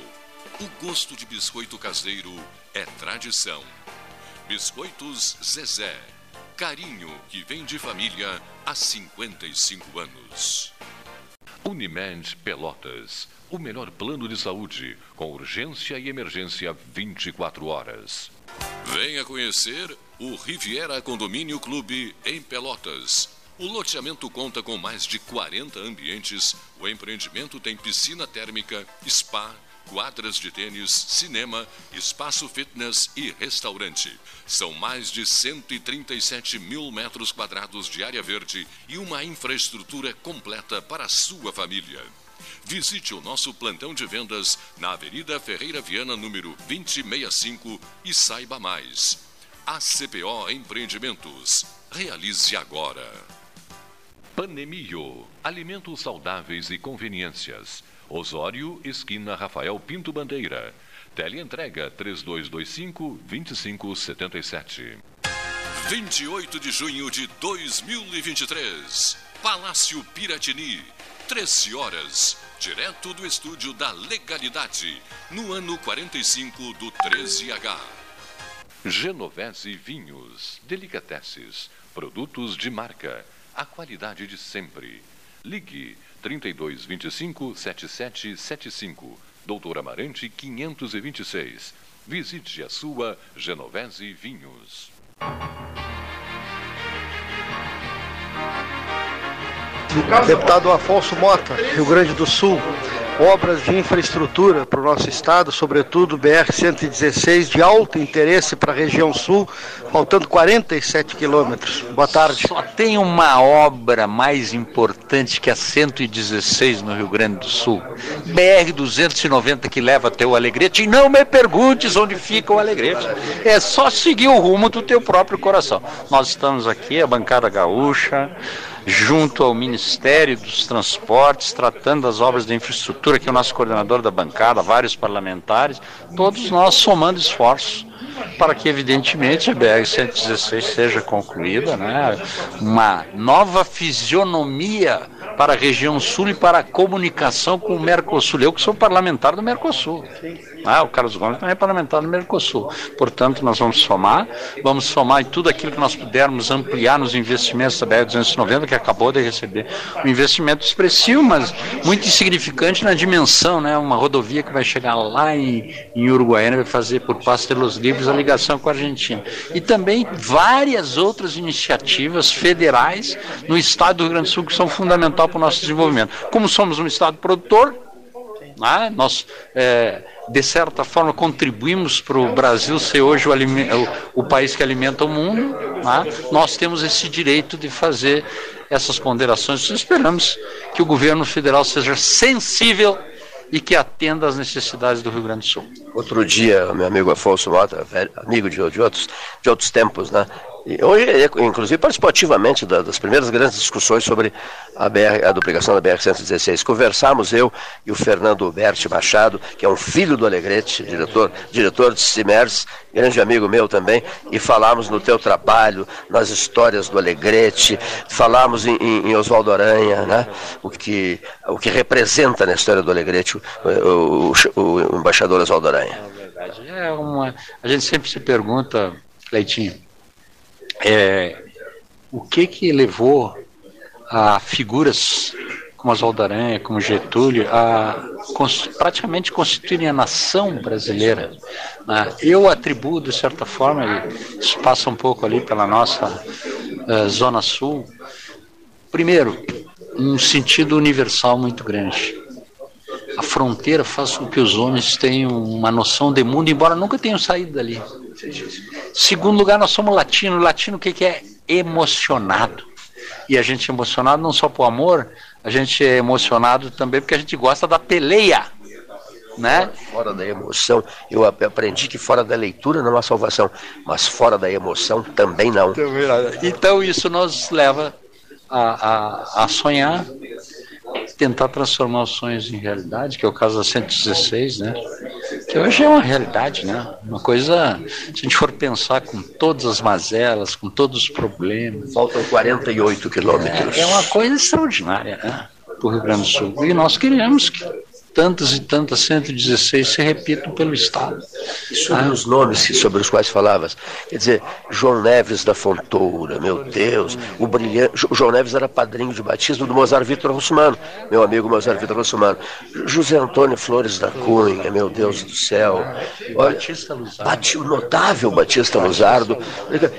O gosto de biscoito caseiro é tradição. Biscoitos Zezé. Carinho que vem de família há 55 anos. Unimed Pelotas. O melhor plano de saúde, com urgência e emergência 24 horas. Venha conhecer o Riviera Condomínio Clube em Pelotas. O loteamento conta com mais de 40 ambientes. O empreendimento tem piscina térmica, spa, quadras de tênis, cinema, espaço fitness e restaurante. São mais de 137 mil metros quadrados de área verde e uma infraestrutura completa para a sua família. Visite o nosso plantão de vendas na Avenida Ferreira Viana, número 2065 e saiba mais. ACPO Empreendimentos. Realize agora. Panemio. Alimentos saudáveis e conveniências. Osório, esquina Rafael Pinto Bandeira. Teleentrega 3225-2577. 28 de junho de 2023. Palácio Piratini. 13 horas. Direto do estúdio da Legalidade. No ano 45 do 13H. Genovese Vinhos. Delicateces. Produtos de marca. A qualidade de sempre. Ligue 3225 7775. Doutor Amarante 526. Visite a sua Genovese Vinhos. Deputado Afonso Mota, Rio Grande do Sul, obras de infraestrutura para o nosso estado, sobretudo BR-116, de alto interesse para a região sul, faltando 47 quilômetros. Boa tarde. Só tem uma obra mais importante que a 116 no Rio Grande do Sul. BR-290 que leva até o Alegrete. E não me perguntes onde fica o Alegrete. É só seguir o rumo do teu próprio coração. Nós estamos aqui, a bancada gaúcha, junto ao Ministério dos Transportes, tratando das obras de infraestrutura, que é o nosso coordenador da bancada, vários parlamentares, todos nós somando esforços para que, evidentemente, a BR-116 seja concluída, né? uma nova fisionomia para a região sul e para a comunicação com o Mercosul. Eu que sou parlamentar do Mercosul. Ah, o Carlos Gomes também é parlamentar do Mercosul. Portanto, nós vamos somar, vamos somar em tudo aquilo que nós pudermos ampliar nos investimentos da BR-290, que acabou de receber um investimento expressivo, mas muito insignificante na dimensão, né? Uma rodovia que vai chegar lá em, em Uruguaiana, vai fazer por Passo de los Livres a ligação com a Argentina. E também várias outras iniciativas federais no estado do Rio Grande do Sul que são fundamentais para o nosso desenvolvimento. Como somos um estado produtor, né? nós é, de certa forma contribuímos para o Brasil ser hoje o, o, país que alimenta o mundo, né? nós temos esse direito de fazer essas ponderações. Esperamos que o governo federal seja sensível e que atenda às necessidades do Rio Grande do Sul. Outro dia, meu amigo Afonso Mota, amigo de, de, outros, de outros tempos, né? Hoje, inclusive, participou ativamente das primeiras grandes discussões sobre a, BR, a duplicação da BR-116. Conversamos, eu e o Fernando Berti Machado, que é um filho do Alegrete, diretor, diretor de Cimers, grande amigo meu também, e falamos no teu trabalho, nas histórias do Alegrete, falamos em, em, em Oswaldo Aranha, né? o, que, o que representa na história do Alegrete o, o, o, o embaixador Oswaldo Aranha. É verdade. É uma, a gente sempre se pergunta, Leitinho, é, o que que levou a figuras como Oswaldo Aranha, como Getúlio, a praticamente constituírem a nação brasileira. Né? Eu atribuo, de certa forma, isso passa um pouco ali pela nossa uh, Zona Sul, primeiro, um sentido universal muito grande. A fronteira faz com que os homens tenham uma noção de mundo, embora nunca tenham saído dali. Segundo lugar, nós somos latinos. Latino o que, que é? Emocionado. E a gente é emocionado não só por amor, a gente é emocionado também porque a gente gosta da peleia. Né? Fora da emoção, eu aprendi que fora da leitura não há salvação, mas fora da emoção também não. Então isso nos leva a, a, a sonhar, tentar transformar os sonhos em realidade, que é o caso da 116, né? Que hoje é uma realidade, né? Uma coisa, se a gente for pensar com todas as mazelas, com todos os problemas. Faltam 48 quilômetros. É, é uma coisa extraordinária, né? Para o Rio Grande do Sul. E nós queremos que tantas e tantas 116 se repitam pelo Estado. E sobre ah. os nomes sobre os quais falavas, quer dizer, João Neves da Fontoura, meu Deus, o brilhante. João Neves era padrinho de batismo do Mozart Vitor Russumano, meu amigo Mozart Vitor Russumano. José Antônio Flores da Cunha, meu Deus do céu. Olha, Batista Luzardo. o notável Batista Luzardo.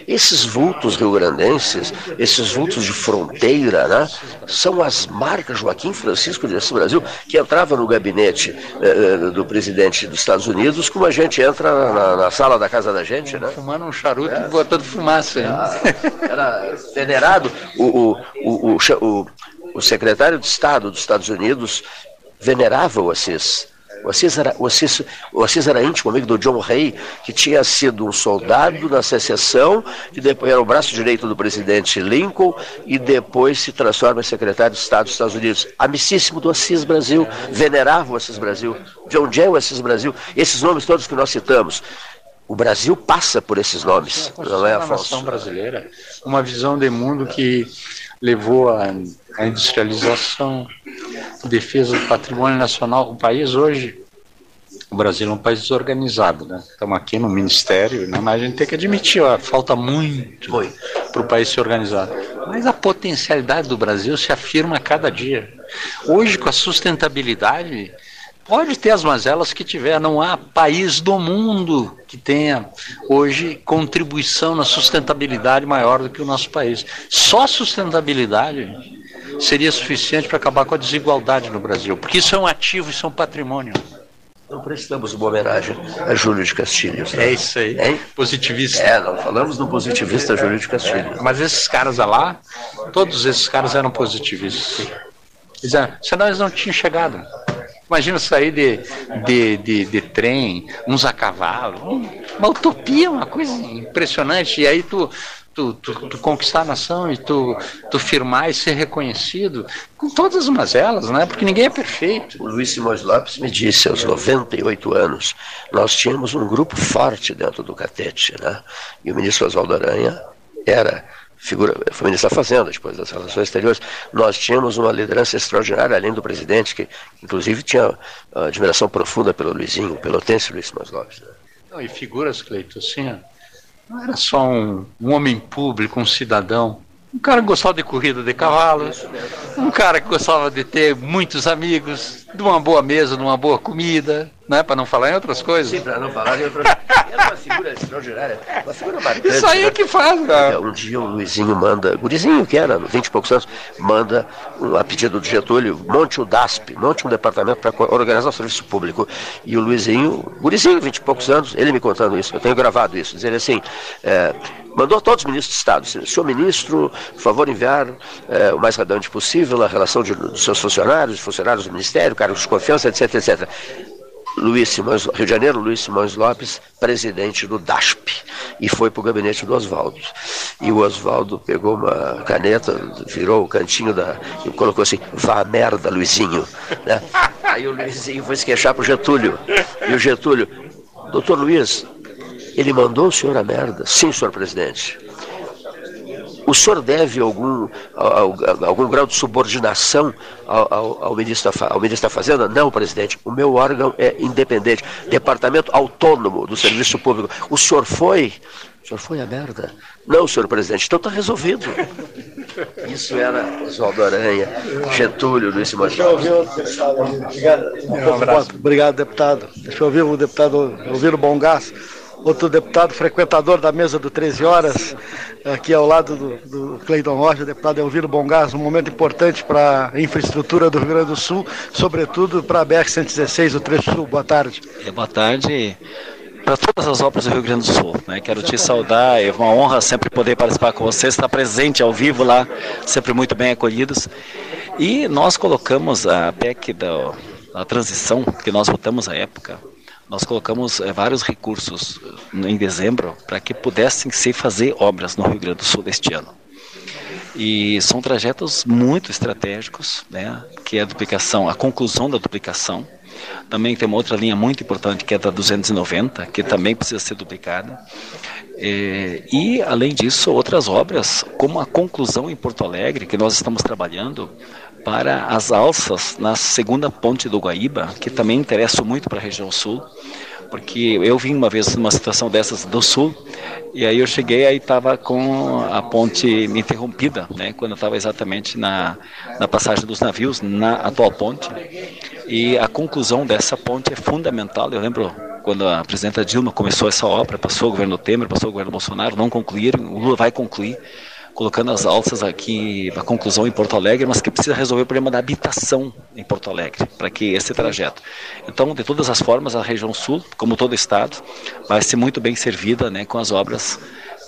Esses vultos rio-grandenses, esses vultos de fronteira, né, são as marcas Joaquim Francisco desse Brasil, que entrava no gabinete eh, do presidente dos Estados Unidos, como a gente entra na, na sala da casa da gente, né? Fumando um charuto é. e botando fumaça. Era, era venerado. O, o, o, o, o secretário de Estado dos Estados Unidos venerava o Assis. O Assis, era, o, Assis, o Assis era íntimo amigo do John Hay, que tinha sido um soldado na secessão, que depois era o braço direito do presidente Lincoln e depois se transforma em secretário de Estado dos Estados Unidos. Amicíssimo do Assis Brasil, venerava o Assis Brasil. John Jay, o Assis Brasil. Esses nomes todos que nós citamos. O Brasil passa por esses nomes, não é, Afonso? A brasileira, uma visão de mundo que levou à, industrialização, defesa do patrimônio nacional. O país hoje, o Brasil é um país desorganizado, né? Estamos aqui no Ministério, né? mas a gente tem que admitir, ó, falta muito para o país se organizar. Mas a potencialidade do Brasil se afirma a cada dia. Hoje, com a sustentabilidade, Pode ter as mazelas que tiver, não há país do mundo que tenha hoje contribuição na sustentabilidade maior do que o nosso país. Só sustentabilidade seria suficiente para acabar com a desigualdade no Brasil, porque isso é um ativo, isso é um patrimônio. Não prestamos uma homenagem a Júlio de Castilhos. Né? É isso aí. Hein? Positivista. É, não falamos do positivista Júlio de Castilhos. Mas esses caras lá, todos esses caras eram positivistas. Senão eles não tinham chegado. Imagina sair de, de, de, de trem, uns a cavalo. Uma utopia, uma coisa impressionante. E aí tu, tu, tu, tu, conquistar a nação e tu, tu firmar e ser reconhecido com todas as mazelas, né? Porque ninguém é perfeito. O Luiz Simões Lopes me disse aos 98 anos, nós tínhamos um grupo forte dentro do Catete, né? E o ministro Oswaldo Aranha era figura, foi ministro da Fazenda, depois das Relações Exteriores, nós tínhamos uma liderança extraordinária, além do presidente, que inclusive tinha admiração profunda pelo Luizinho, pelo Tense Luiz Mas Lopes. Né? E figuras, Cleito, assim, não era só um, um homem público, um cidadão, um cara que gostava de corrida de cavalo, um cara que gostava de ter muitos amigos, de uma boa mesa, de uma boa comida, né? Para não falar em outras coisas. Sim, para não falar em outras coisas. É uma figura extraordinária, uma figura marcante. Isso aí né? que faz, cara. Um dia o Luizinho manda, gurizinho que era, 20 e poucos anos, manda, a pedido do Getúlio, monte o DASP, monte um departamento para organizar o serviço público. E o Luizinho, gurizinho, 20 e poucos anos, ele me contando isso, eu tenho gravado isso, dizendo assim, é, mandou todos os ministros de Estado, senhor ministro, por favor enviar é, o mais radante possível a relação de, dos seus funcionários, funcionários do Ministério, cargos de confiança, etc, etc. Luiz Simões, Rio de Janeiro, Luiz Simões Lopes, presidente do DASP, e foi para o gabinete do Oswaldo. E o Oswaldo pegou uma caneta, virou o cantinho da. e colocou assim: vá a merda, Luizinho. Né? Aí o Luizinho foi se queixar para o Getúlio. E o Getúlio, doutor Luiz, ele mandou o senhor a merda? Sim, senhor presidente. O senhor deve algum, algum grau de subordinação ao, ao, ao, ministro da, ao ministro da Fazenda? Não, presidente. O meu órgão é independente. Departamento autônomo do Serviço Público. O senhor foi? O senhor foi a merda? Não, senhor presidente. Então está resolvido. Isso era Oswaldo Aranha, Getúlio, Luiz Simões. Deixa eu ouvir o deputado. Obrigado. Um Obrigado, deputado. Deixa eu ouvir o deputado ouvir o Bom Gás outro deputado frequentador da mesa do 13 horas, aqui ao lado do, do Cleidon Rocha, deputado Elviro Bongás, um momento importante para a infraestrutura do Rio Grande do Sul, sobretudo para a BR-116, o trecho sul. Boa tarde. É, boa tarde para todas as obras do Rio Grande do Sul. Né? Quero te saudar, é uma honra sempre poder participar com você, estar presente ao vivo lá, sempre muito bem acolhidos. E nós colocamos a PEC da, da transição, que nós votamos à época, nós colocamos é, vários recursos eh, em dezembro para que pudessem se fazer obras no Rio Grande do Sul deste ano. E são trajetos muito estratégicos, né, que é a duplicação, a conclusão da duplicação. Também tem uma outra linha muito importante que é da 290, que também precisa ser duplicada. É, e, além disso, outras obras, como a conclusão em Porto Alegre, que nós estamos trabalhando, para as alças na segunda ponte do Guaíba, que também interessa muito para a região sul, porque eu vim uma vez numa situação dessas do sul, e aí eu cheguei aí estava com a ponte interrompida, né, quando estava exatamente na, na passagem dos navios, na atual ponte, e a conclusão dessa ponte é fundamental, eu lembro quando a presidenta Dilma começou essa obra, passou o governo Temer, passou o governo Bolsonaro, não concluíram, o Lula vai concluir, colocando as alças aqui, a conclusão em Porto Alegre, mas que precisa resolver o problema da habitação em Porto Alegre, para que esse trajeto. Então, de todas as formas, a região sul, como todo o estado, vai ser muito bem servida né, com as obras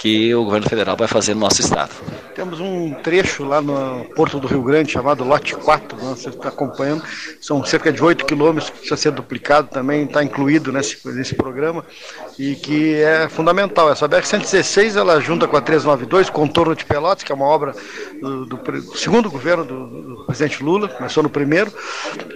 que o governo federal vai fazer no nosso estado. Temos um trecho lá no Porto do Rio Grande chamado Lote 4, né? você está acompanhando, são cerca de 8 quilômetros que precisa ser duplicado, também está incluído nesse, nesse programa e que é fundamental. Essa BR-116 ela junta com a 392, contorno de Pelotas, que é uma obra do, do segundo governo do, do, presidente Lula, começou no primeiro,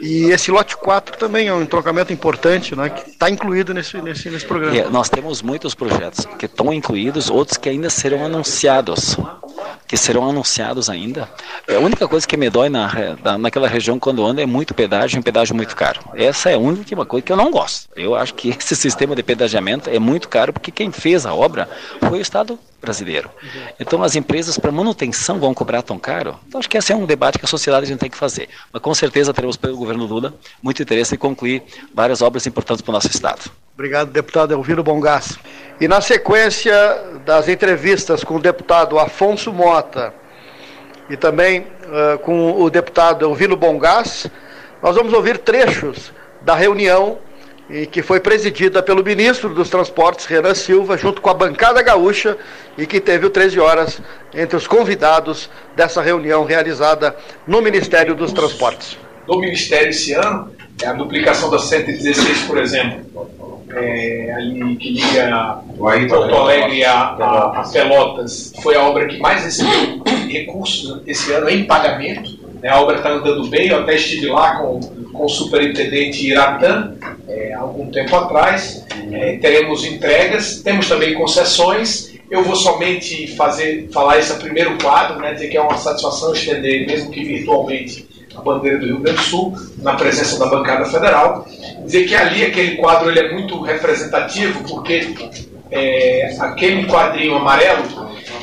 e esse lote 4 também é um entroncamento importante, né, que está incluído nesse, nesse, nesse programa. E nós temos muitos projetos que estão incluídos, outros que ainda serão anunciados, que serão anunciados ainda. A única coisa que me dói na, naquela região quando ando é muito pedágio, um pedágio muito caro. Essa é a única coisa que eu não gosto. Eu acho que esse sistema de pedagiamento é muito caro porque quem fez a obra foi o Estado brasileiro. Então as empresas para manutenção vão cobrar tão caro? Então acho que esse é um debate que a sociedade tem que fazer. Mas com certeza teremos pelo governo Lula muito interesse em concluir várias obras importantes para o nosso estado. Obrigado, deputado Elviro Bongás. E na sequência das entrevistas com o deputado Afonso Mota e também uh, com o deputado Elviro Bongás, nós vamos ouvir trechos da reunião e que foi presidida pelo ministro dos Transportes, Renan Silva, junto com a bancada gaúcha, e que teve o 13 horas entre os convidados dessa reunião realizada no Ministério dos Transportes. No Ministério esse ano, é a duplicação da 116, por exemplo, é, ali que liga Porto Alegre a, a, a, Pelotas, foi a obra que mais recebeu recursos esse ano em pagamento. Né? A obra está andando bem, eu até estive lá com, com o superintendente Iratã é, algum tempo atrás. É, teremos entregas, temos também concessões. Eu vou somente fazer, falar esse primeiro quadro, né, dizer que é uma satisfação estender, mesmo que virtualmente, a bandeira do Rio Grande do Sul, na presença da bancada federal. Dizer que ali aquele quadro ele é muito representativo, porque é, aquele quadrinho amarelo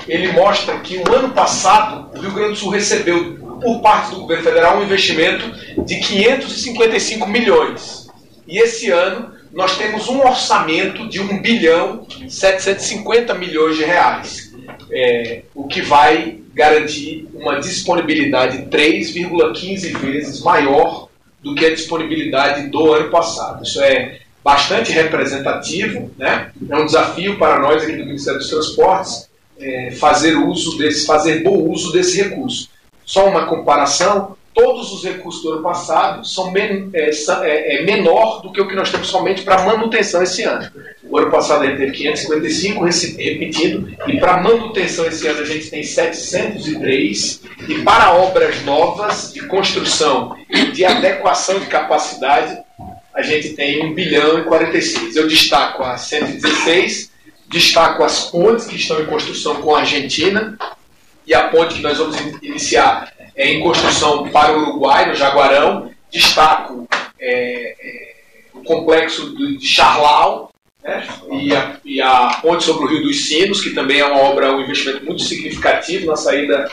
ele mostra que o ano passado o Rio Grande do Sul recebeu por parte do governo federal um investimento de 555 milhões. E esse ano nós temos um orçamento de 1 bilhão 750 milhões de reais, é, o que vai garantir uma disponibilidade 3,15 vezes maior do que a disponibilidade do ano passado. Isso é bastante representativo, né? é um desafio para nós aqui do Ministério dos Transportes é, fazer uso desse, fazer bom uso desse recurso. Só uma comparação, todos os recursos do ano passado são, men é, é, é menor do que o que nós temos somente para manutenção esse ano. O ano passado a gente teve 555, repetido, e para manutenção esse ano a gente tem 703, e para obras novas de construção e de adequação de capacidade, a gente tem 1 bilhão e 46. Eu destaco a 116, destaco as pontes que estão em construção com a Argentina, e a ponte que nós vamos iniciar é em construção para o Uruguai, no Jaguarão. Destaco é, é, o complexo de Charlau né? e, a, e, a, ponte sobre o Rio dos Sinos, que também é uma obra, um investimento muito significativo na saída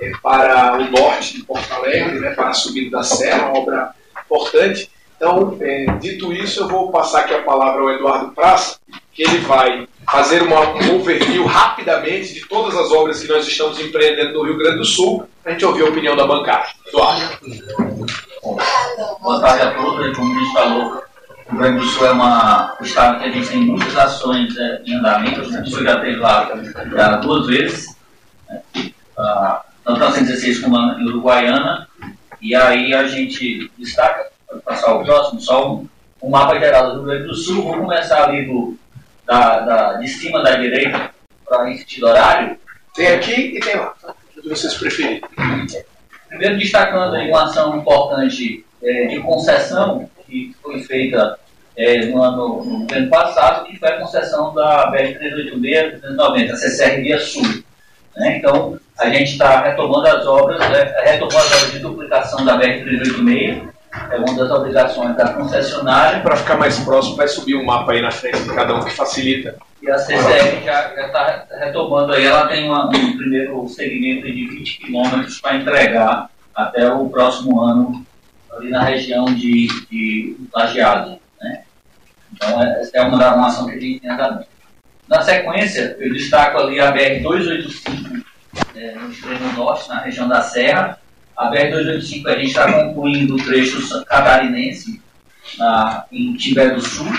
é, para o norte de Porto Alegre, né? para a subida da serra, uma obra importante. Então, é, dito isso, eu vou passar aqui a palavra ao Eduardo Praça, que ele vai fazer uma, um overview rapidamente de todas as obras que nós estamos empreendendo no Rio Grande do Sul, para a gente ouvir a opinião da bancada. Eduardo. Boa tarde a todos. Como a gente falou, o Rio Grande do Sul é uma, um estado que a gente tem muitas ações é, em andamento. A gente já teve lá já duas vezes, né? ah, tanto na 116 como em Uruguaiana. E aí a gente destaca, para passar o próximo, só um, um mapa geral do Rio Grande do Sul. Vou começar ali do da, da, de cima da direita para em sentido horário. Tem aqui e tem lá, o que vocês preferirem. Primeiro destacando aí uma ação importante é, de concessão que foi feita é, no, ano, no ano passado, que foi a concessão da BR-386-390, a CCR Via Sul. Né? Então, a gente está retomando as obras, né? retomou as obras de duplicação da BR-386, é uma das obrigações da concessionária. Para ficar mais próximo, vai subir um mapa aí na frente de cada um que facilita. E a CCR já está retomando aí, ela tem uma, um primeiro segmento de 20 quilômetros para entregar até o próximo ano ali na região de, de Lajeado. Né? Então, essa é uma da ação que a gente tem andado. Na sequência, eu destaco ali a BR-285 é, no extremo norte, na região da Serra. A BR-285 a gente está concluindo o trecho catarinense na, em Tibé do Sul.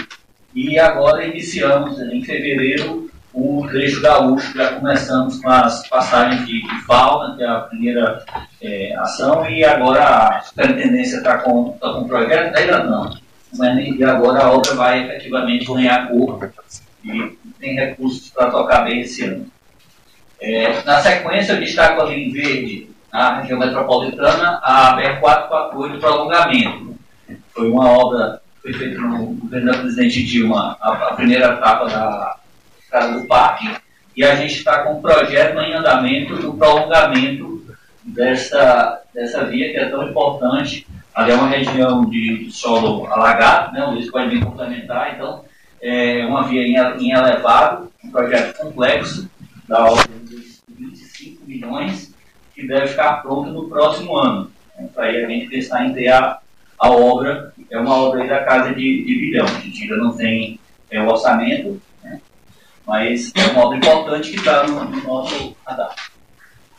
E agora iniciamos, em fevereiro, o trecho gaúcho. Já começamos com as passagens de, de fauna, que é a primeira é, ação, e agora a superintendência está com, tá com o projeto, ainda não. Mas, e agora a obra vai efetivamente ganhar corpo e tem recursos para tocar bem esse ano. É, na sequência, eu destaco ali em verde, na região metropolitana, a BR-448 prolongamento. Foi uma obra foi feita no governo da presidente Dilma, a, a primeira etapa da Casa do Parque, e a gente está com um projeto em andamento do prolongamento dessa, dessa via que é tão importante. Ali é uma região de, de solo alagado, né, o Luiz pode vir complementar, então é uma via em, em elevado, um projeto complexo, da ordem de 25 milhões, que deve ficar pronto no próximo ano. Então, para aí a gente pensar em ter a, a obra, é uma obra da casa de, de bilhão, a gente ainda não tem é, o orçamento, né? mas é uma obra importante que está no, no nosso radar.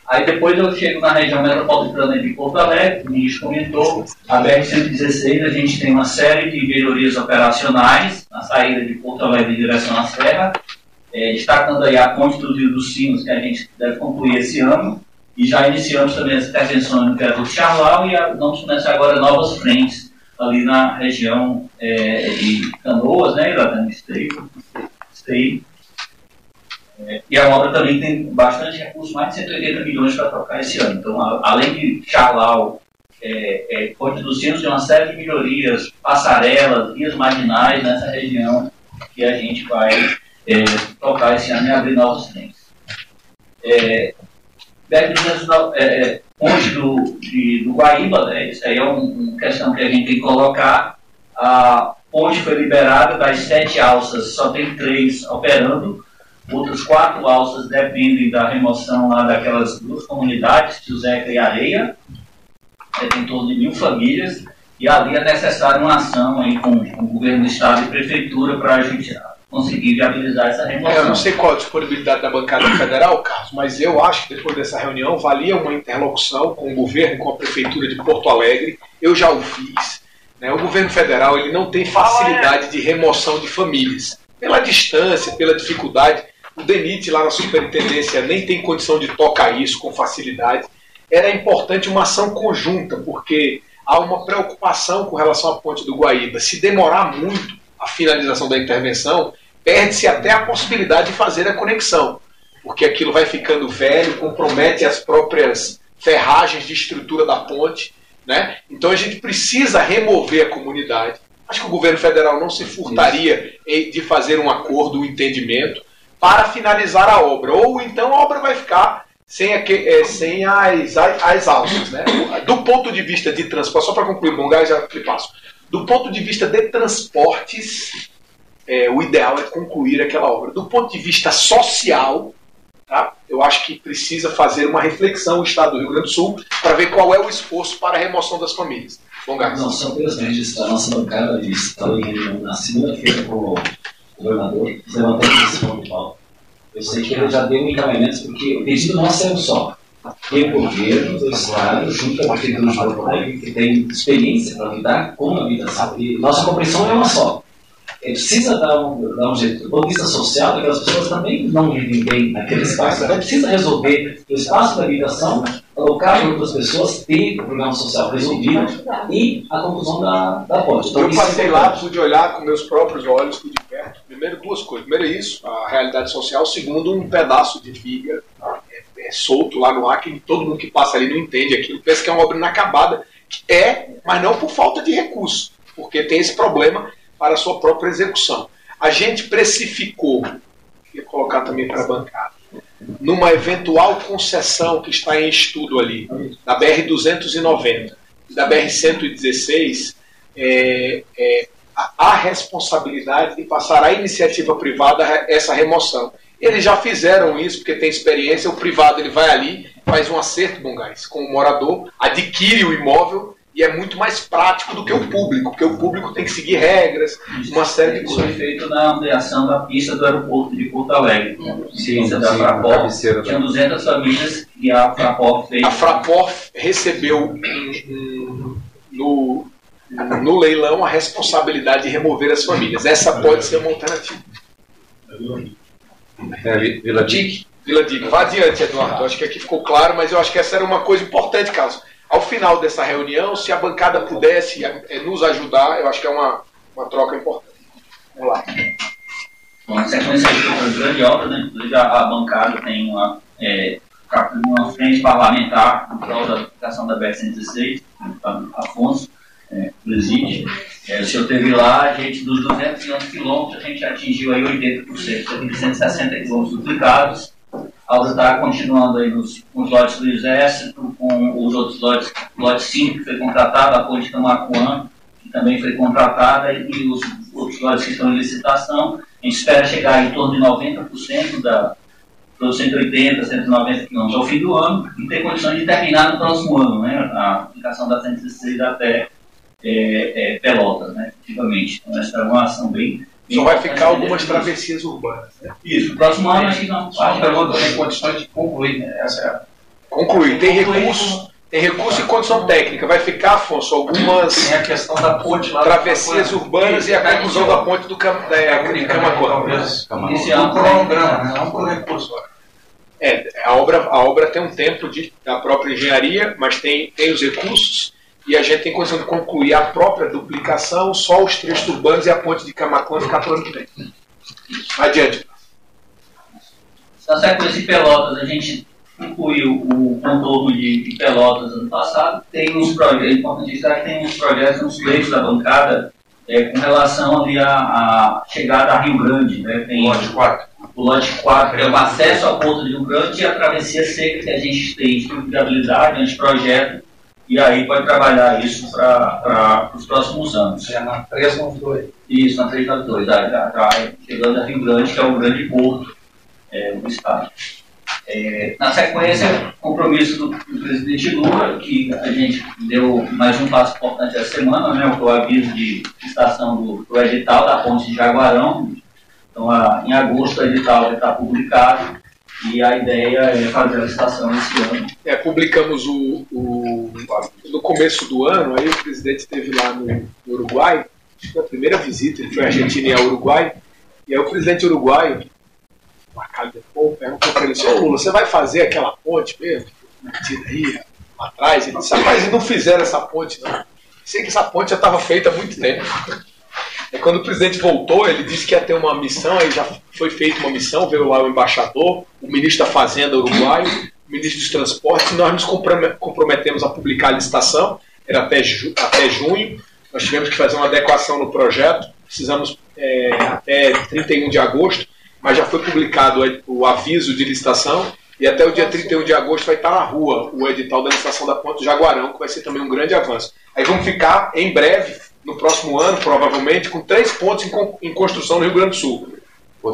Aí depois eu chego na região metropolitana de Porto Alegre, o ministro comentou, a BR-116 a gente tem uma série de melhorias operacionais na saída de Porto Alegre em direção à Serra, é, destacando aí a ponte do Rio dos Sinos, que a gente deve concluir esse ano, e já iniciamos também as intervenções no viaduto Charlau e a, vamos começar agora novas frentes ali na região é, de Canoas, né, exatamente, Esteio, é, e a obra também tem bastante recursos, mais de 180 milhões para trocar esse ano. Então, a, além de Charlau, é, é, tem uma série de melhorias, passarelas, vias marginais nessa região que a gente vai é, tocar esse ano e abrir novos frentes. É, é, ponte do, de, do Guaíba, né, isso aí é uma um questão que a gente tem que colocar. A ponte foi liberada das sete alças, só tem três operando. Outras quatro alças dependem da remoção lá daquelas duas comunidades, Joseca e Areia, é, tem em torno de mil famílias, e ali é necessário uma ação aí com, com o governo do estado e prefeitura para a gente conseguir viabilizar essa remoção. É, eu não sei qual a disponibilidade da bancada federal, Carlos, mas eu acho que depois dessa reunião valia uma interlocução com o governo com a prefeitura de Porto Alegre. Eu já o fiz. Né? O governo federal ele não tem facilidade de remoção de famílias. Pela distância, pela dificuldade, o DENIT lá na superintendência nem tem condição de tocar isso com facilidade. Era importante uma ação conjunta, porque há uma preocupação com relação à ponte do Guaíba. Se demorar muito a finalização da intervenção, perde-se até a possibilidade de fazer a conexão, porque aquilo vai ficando velho, compromete as próprias ferragens de estrutura da ponte. Né? Então a gente precisa remover a comunidade. Acho que o governo federal não se furtaria de fazer um acordo, um entendimento para finalizar a obra. Ou então a obra vai ficar sem, a, é, sem as, as, as alças. Né? Do ponto de vista de transporte, só para concluir, bom, já lhe passo. Do ponto de vista de transportes, é, o ideal é concluir aquela obra. Do ponto de vista social, tá? eu acho que precisa fazer uma reflexão o Estado do Rio Grande do Sul para ver qual é o esforço para a remoção das famílias. Bom, Não, só registrar a nossa bancada, estava em na segunda-feira com governador, levantou a questão do Paulo. Eu sei que ele já deu encaminhamentos, porque o pedido nosso é um só. Tem o governo do Estado, junto com a Prefeitura de Porto Alegre, que tem experiência para lidar com a habitação. E nossa compreensão é uma só. Ele precisa dar um, dar um jeito. Do ponto de vista social, aquelas pessoas também não vivem bem naquele espaço, então precisa resolver o espaço da habitação, colocar para outras pessoas, ter o problema social resolvido e a conclusão da, da ponte. Então, eu passei lá, pude olhar com meus próprios olhos, de perto. Primeiro, duas coisas. Primeiro, isso, a realidade social. Segundo, um pedaço de viga é, solto lá no ar que todo mundo que passa ali não entende aquilo. Pensa que é uma obra inacabada. É, mas não por falta de recurso, porque tem esse problema para a sua própria execução. A gente precificou, queria colocar também para a bancada, numa eventual concessão que está em estudo ali, da BR-290 e da BR-116, é, é, a responsabilidade de passar à iniciativa privada essa remoção. Eles já fizeram isso, porque tem experiência, o privado ele vai ali, faz um acerto, Bongás, com o morador, adquire o imóvel e é muito mais prático do que o público, porque o público tem que seguir regras, uma série de coisas. Isso foi feito na ampliação da pista do aeroporto de Porto Alegre. Sim, da Fraport, tinha 200 famílias e a Fraport fez... A Fraport recebeu no, no leilão a responsabilidade de remover as famílias. Essa pode ser uma alternativa. É, Vila Dick? Vila Dick. Vá adiante, Eduardo. Acho que aqui ficou claro, mas eu acho que essa era uma coisa importante, Carlos ao final dessa reunião, se a bancada pudesse é, nos ajudar, eu acho que é uma, uma troca importante. Vamos lá. Bom, na sequência de uma grande obra, né? Inclusive a, a bancada tem uma, é, uma frente parlamentar em prol da aplicação da BR-116, Afonso é, preside. É, o senhor teve lá, a gente, dos 211 quilômetros, a gente atingiu aí 80%, tem 160 quilômetros duplicados a obra está continuando aí nos, nos lotes do Exército, com os outros lotes, lote 5 que foi contratado, a ponte Camacuã, que também foi contratada, e os outros lotes que estão em licitação. A gente espera chegar em torno de 90% da, dos 180, 190 quilômetros ao fim do ano e ter condições de terminar no próximo ano, né, a aplicação da 116 até é, é, Pelotas, né, efetivamente. Então, essa é uma ação bem só vai ficar algumas travessias urbanas. Né? Isso, o próximo ano acho que não. Só uma pergunta, tem condições de concluir, né? Essa é a... Concluir, tem recurso. Tem recurso e condição técnica. Vai ficar, Afonso, algumas. Tem a questão da ponte lá Travessias urbanas e a conclusão da ponte do Cam, da, de Camacuã. Esse é um cronograma, né? Não por recurso. É, a obra, a obra tem um tempo de, da própria engenharia, mas tem, tem os recursos e a gente tem condição de concluir a própria duplicação, só os três turbanos e a ponte de Camacuã ficar para o ano que vem. Adiante. Na sequência de Pelotas, a gente concluiu o contorno de, de Pelotas ano passado. Tem uns projetos, é importante destacar que tem uns projetos nos pleitos da bancada é, com relação ali à, à, chegada a Rio Grande. Né? Tem o lote 4. O lote 4, que é o acesso à ponta de Rio Grande e a travessia seca que a gente tem de viabilidade, anteprojeto, e aí pode trabalhar isso para os próximos anos. É na 392. Isso, na 392, já, já, já chegando a Rio Grande, que é o grande porto é, do Estado. É, na sequência, compromisso do, do, presidente Lula, que a gente deu mais um passo importante essa semana, né, o aviso de estação do, do edital da ponte de Jaguarão. Então, a, em agosto, o edital vai estar publicado e a ideia é fazer a licitação esse ano. É, publicamos o, o, no começo do ano, aí o presidente esteve lá no, no Uruguai, acho que foi a primeira visita, ele foi à Argentina e ao Uruguai, e aí o presidente uruguaio, Marcado de Pô, perguntou para ele assim, ô Lula, você vai fazer aquela ponte mesmo? Metida aí, lá atrás? Ele disse, mas não fizeram essa ponte não. Sei que essa ponte já estava feita há muito tempo. É quando o presidente voltou, ele disse que ia ter uma missão, aí já foi feita uma missão, veio lá o embaixador, o ministro da Fazenda uruguaio, o ministro dos Transportes, e nós nos comprometemos a publicar a licitação, era até, ju até junho, nós tivemos que fazer uma adequação no projeto, precisamos é, até 31 de agosto, mas já foi publicado o aviso de licitação, e até o dia 31 de agosto vai estar na rua o edital da licitação da Ponte Jaguarão, que vai ser também um grande avanço. Aí vamos ficar, em breve, no próximo ano, provavelmente, com três pontes em, em construção no Rio Grande do Sul.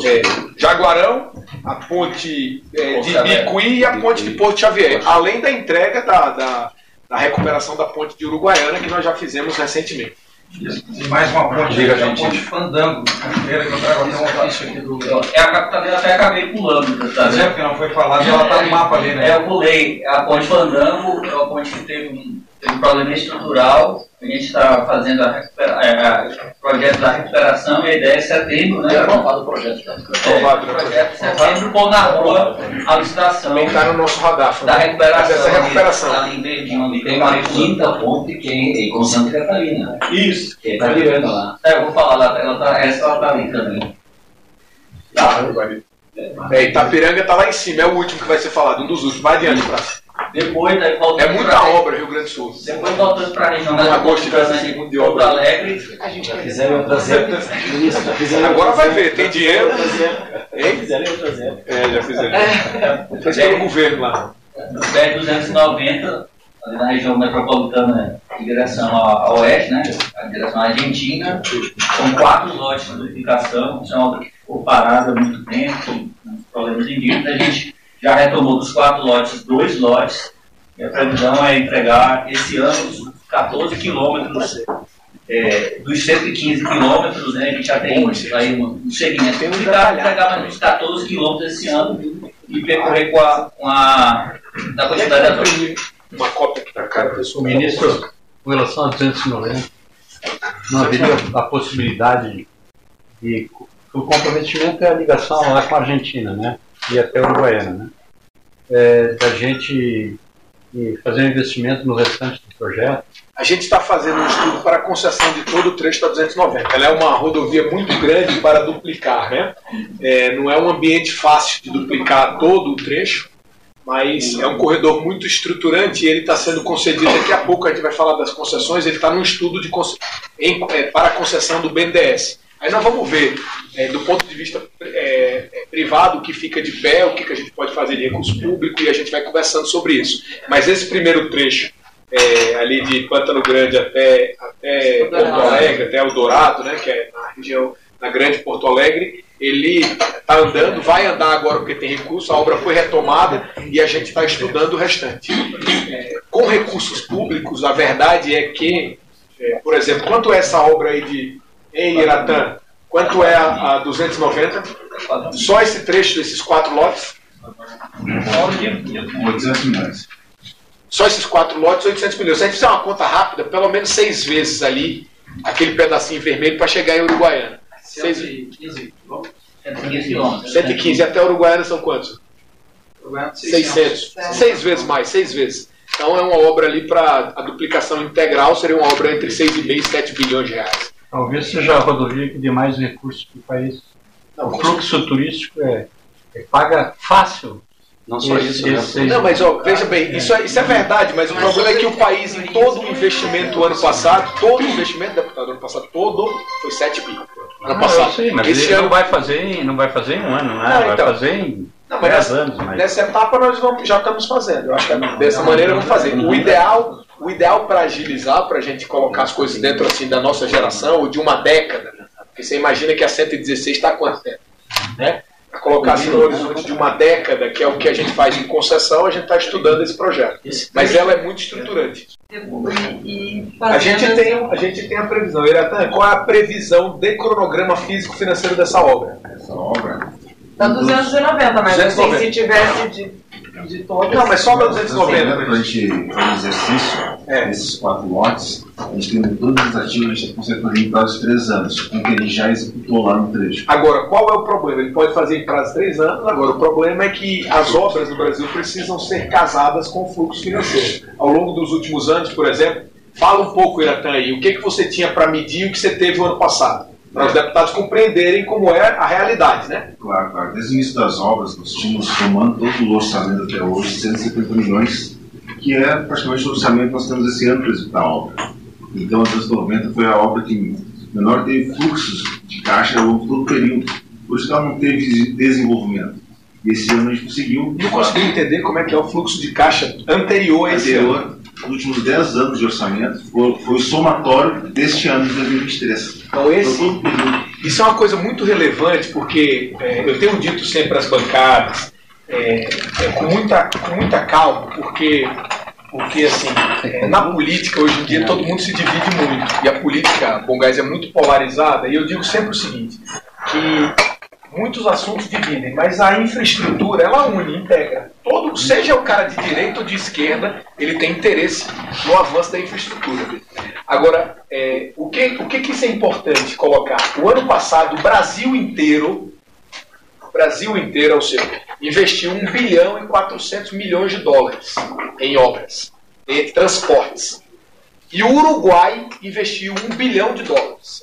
É, Jaguarão, a ponte é, de Bicuí e a ponte de Porto Xavier, além da entrega da, da, da, recuperação da ponte de Uruguaiana, que nós já fizemos recentemente. E mais uma ponte, Diga, a ponte Fandango, primeira que eu trago até uma ficha aqui do. É a capital, até acabei pulando, tá? É, porque não foi falado, ela está no mapa ali, né? É, eu pulei. A ponte Fandango é uma ponte que teve um, teve um problema estrutural a gente está fazendo a, recupera, o projeto da recuperação e a ideia é setembro, né? aprovado o projeto. Tá? Aprovado. É, projeto setembro, pôr na rua a licitação. Também está no nosso radar. Da recuperação. Essa recuperação. Tá em Verdinho, tem uma quinta ponte que é com Santa Catarina. Isso. Que está virando lá. É, eu vou falar lá, ela tá, essa ela está ali também. Tá. É, Itapiranga está lá em cima, é o último que vai ser falado, um dos últimos. Vai adiante, Praça. Depois, aí voltando É muita obra, Rio Grande do Sul. Depois voltando para a região da agosto de de Porto Alegre. A gente já fizeram outras Agora vai ver, tem dinheiro. Hein? Fizeram em outras épocas. É, já fizeram. Fez pelo governo lá. No BR 290, ali na região metropolitana em direção a, a oeste, né? A direção à Argentina, são quatro lotes de duplicação, isso é uma obra que ficou parada há muito tempo, com problemas em dívida. A gente já retomou dos quatro lotes, dois lotes, e a previsão é entregar esse ano os 14 quilômetros é, dos 115 quilômetros, né, a gente já tem aí um, segmento tem entregar, entregar mais uns 14 quilômetros esse ano e percorrer com a, com a da quantidade da Uma cópia aqui da cara, pessoal. Ministro, com relação a 290, não haveria a possibilidade de. O comprometimento é a ligação lá com a Argentina, né? E até Uruguaiana, né? É, da gente fazer um investimento no restante do projeto. A gente está fazendo um estudo para a concessão de todo o trecho da 290. Ela é uma rodovia muito grande para duplicar, né? É, não é um ambiente fácil de duplicar todo o trecho, mas é um corredor muito estruturante e ele está sendo concedido. Daqui a pouco a gente vai falar das concessões. Ele está num estudo de em, é, para a concessão do BNDES. Aí nós vamos ver, é, do ponto de vista é, é, privado, o que fica de pé, o que, que a gente pode fazer de recurso público, e a gente vai conversando sobre isso. Mas esse primeiro trecho, é, ali de Pântano Grande até, até Porto Alegre, até Eldorado, né, que é na região, na grande Porto Alegre, ele está andando, vai andar agora porque tem recurso, a obra foi retomada e a gente está estudando o restante. É, com recursos públicos, a verdade é que, é, por exemplo, quanto é essa obra aí de em Iratã, quanto é a, a 290? Só esse trecho desses quatro lotes? 800 milhões. Só esses quatro lotes, 800 milhões. Se a gente fizer uma conta rápida, pelo menos seis vezes ali, aquele pedacinho vermelho para chegar em Uruguaiana. 115 115 até Uruguaiana são quantos? 600. Seis vezes mais, seis vezes. Então é uma obra ali para a duplicação integral, seria uma obra entre 6,5 e 7 bilhões de reais. Talvez seja a rodovia que dê mais recursos para o país. Não, o fluxo turístico é, é, paga fácil. Não só esse, isso, né? Não, mas ó, veja bem, isso é, isso é verdade, mas o problema é que o país, em todo o investimento ano passado, todo o investimento, deputado, ano passado, todo foi 7 bi. Ano passado. Sim, mas Esse ele ano... não vai fazer, não vai fazer em um ano, né? Não, vai então, fazer em não, 10 nessa, anos. Mas... Nessa etapa nós vamos, já estamos fazendo. Eu acho que dessa maneira vamos fazer. O ideal o ideal para agilizar, para a gente colocar as coisas dentro assim da nossa geração, ou de uma década, porque você imagina que a 116 está quanto tempo? Né? Para colocar assim no horizonte de uma década, que é o que a gente faz em concessão, a gente está estudando esse projeto. Mas ela é muito estruturante. A gente tem, a, gente tem a previsão. Iratan, qual é a previsão de cronograma físico-financeiro dessa obra? Essa obra? Dá 290, mas 290. Assim, se tivesse de de todas. Não, mas só da 290. Para a gente fazer exercício é. desses quatro lotes, a gente tem todos os ativos, a gente consegue fazer em prazo de três anos, com o que ele já executou lá no trecho. Agora, qual é o problema? Ele pode fazer em prazo de três anos, agora o problema é que as obras no Brasil precisam ser casadas com o fluxo financeiro. Ao longo dos últimos anos, por exemplo, fala um pouco, Iratan, aí, o que, que você tinha para medir e o que você teve o ano passado para os deputados compreenderem como é a realidade, né? Claro, claro. Desde o início das obras, nós tínhamos tomando todo o orçamento até hoje, 150 milhões, que é praticamente o orçamento que nós temos esse ano para executar a obra. Então, a 290 foi a obra que menor teve fluxos de caixa ao longo de todo o período. Por isso que ela não teve desenvolvimento. E esse ano a gente conseguiu. Não consegui entender como é que é o fluxo de caixa anterior a esse anterior, ano nos últimos 10 anos de orçamento foi, foi o somatório deste ano de 2023. Então, esse, isso é uma coisa muito relevante, porque é, eu tenho dito sempre às bancadas, é, é, com, muita, com muita calma, porque, porque assim, é, na política hoje em dia todo mundo se divide muito, e a política, bom gás, é muito polarizada, e eu digo sempre o seguinte, que muitos assuntos dividem, mas a infraestrutura ela une, integra. Todo, seja o cara de direita ou de esquerda, ele tem interesse no avanço da infraestrutura. Agora, é, o, que, o que, que isso é importante colocar? O ano passado, o Brasil inteiro, Brasil inteiro, ou seja, investiu 1 bilhão e 400 milhões de dólares em obras, em transportes. E o Uruguai investiu 1 bilhão de dólares.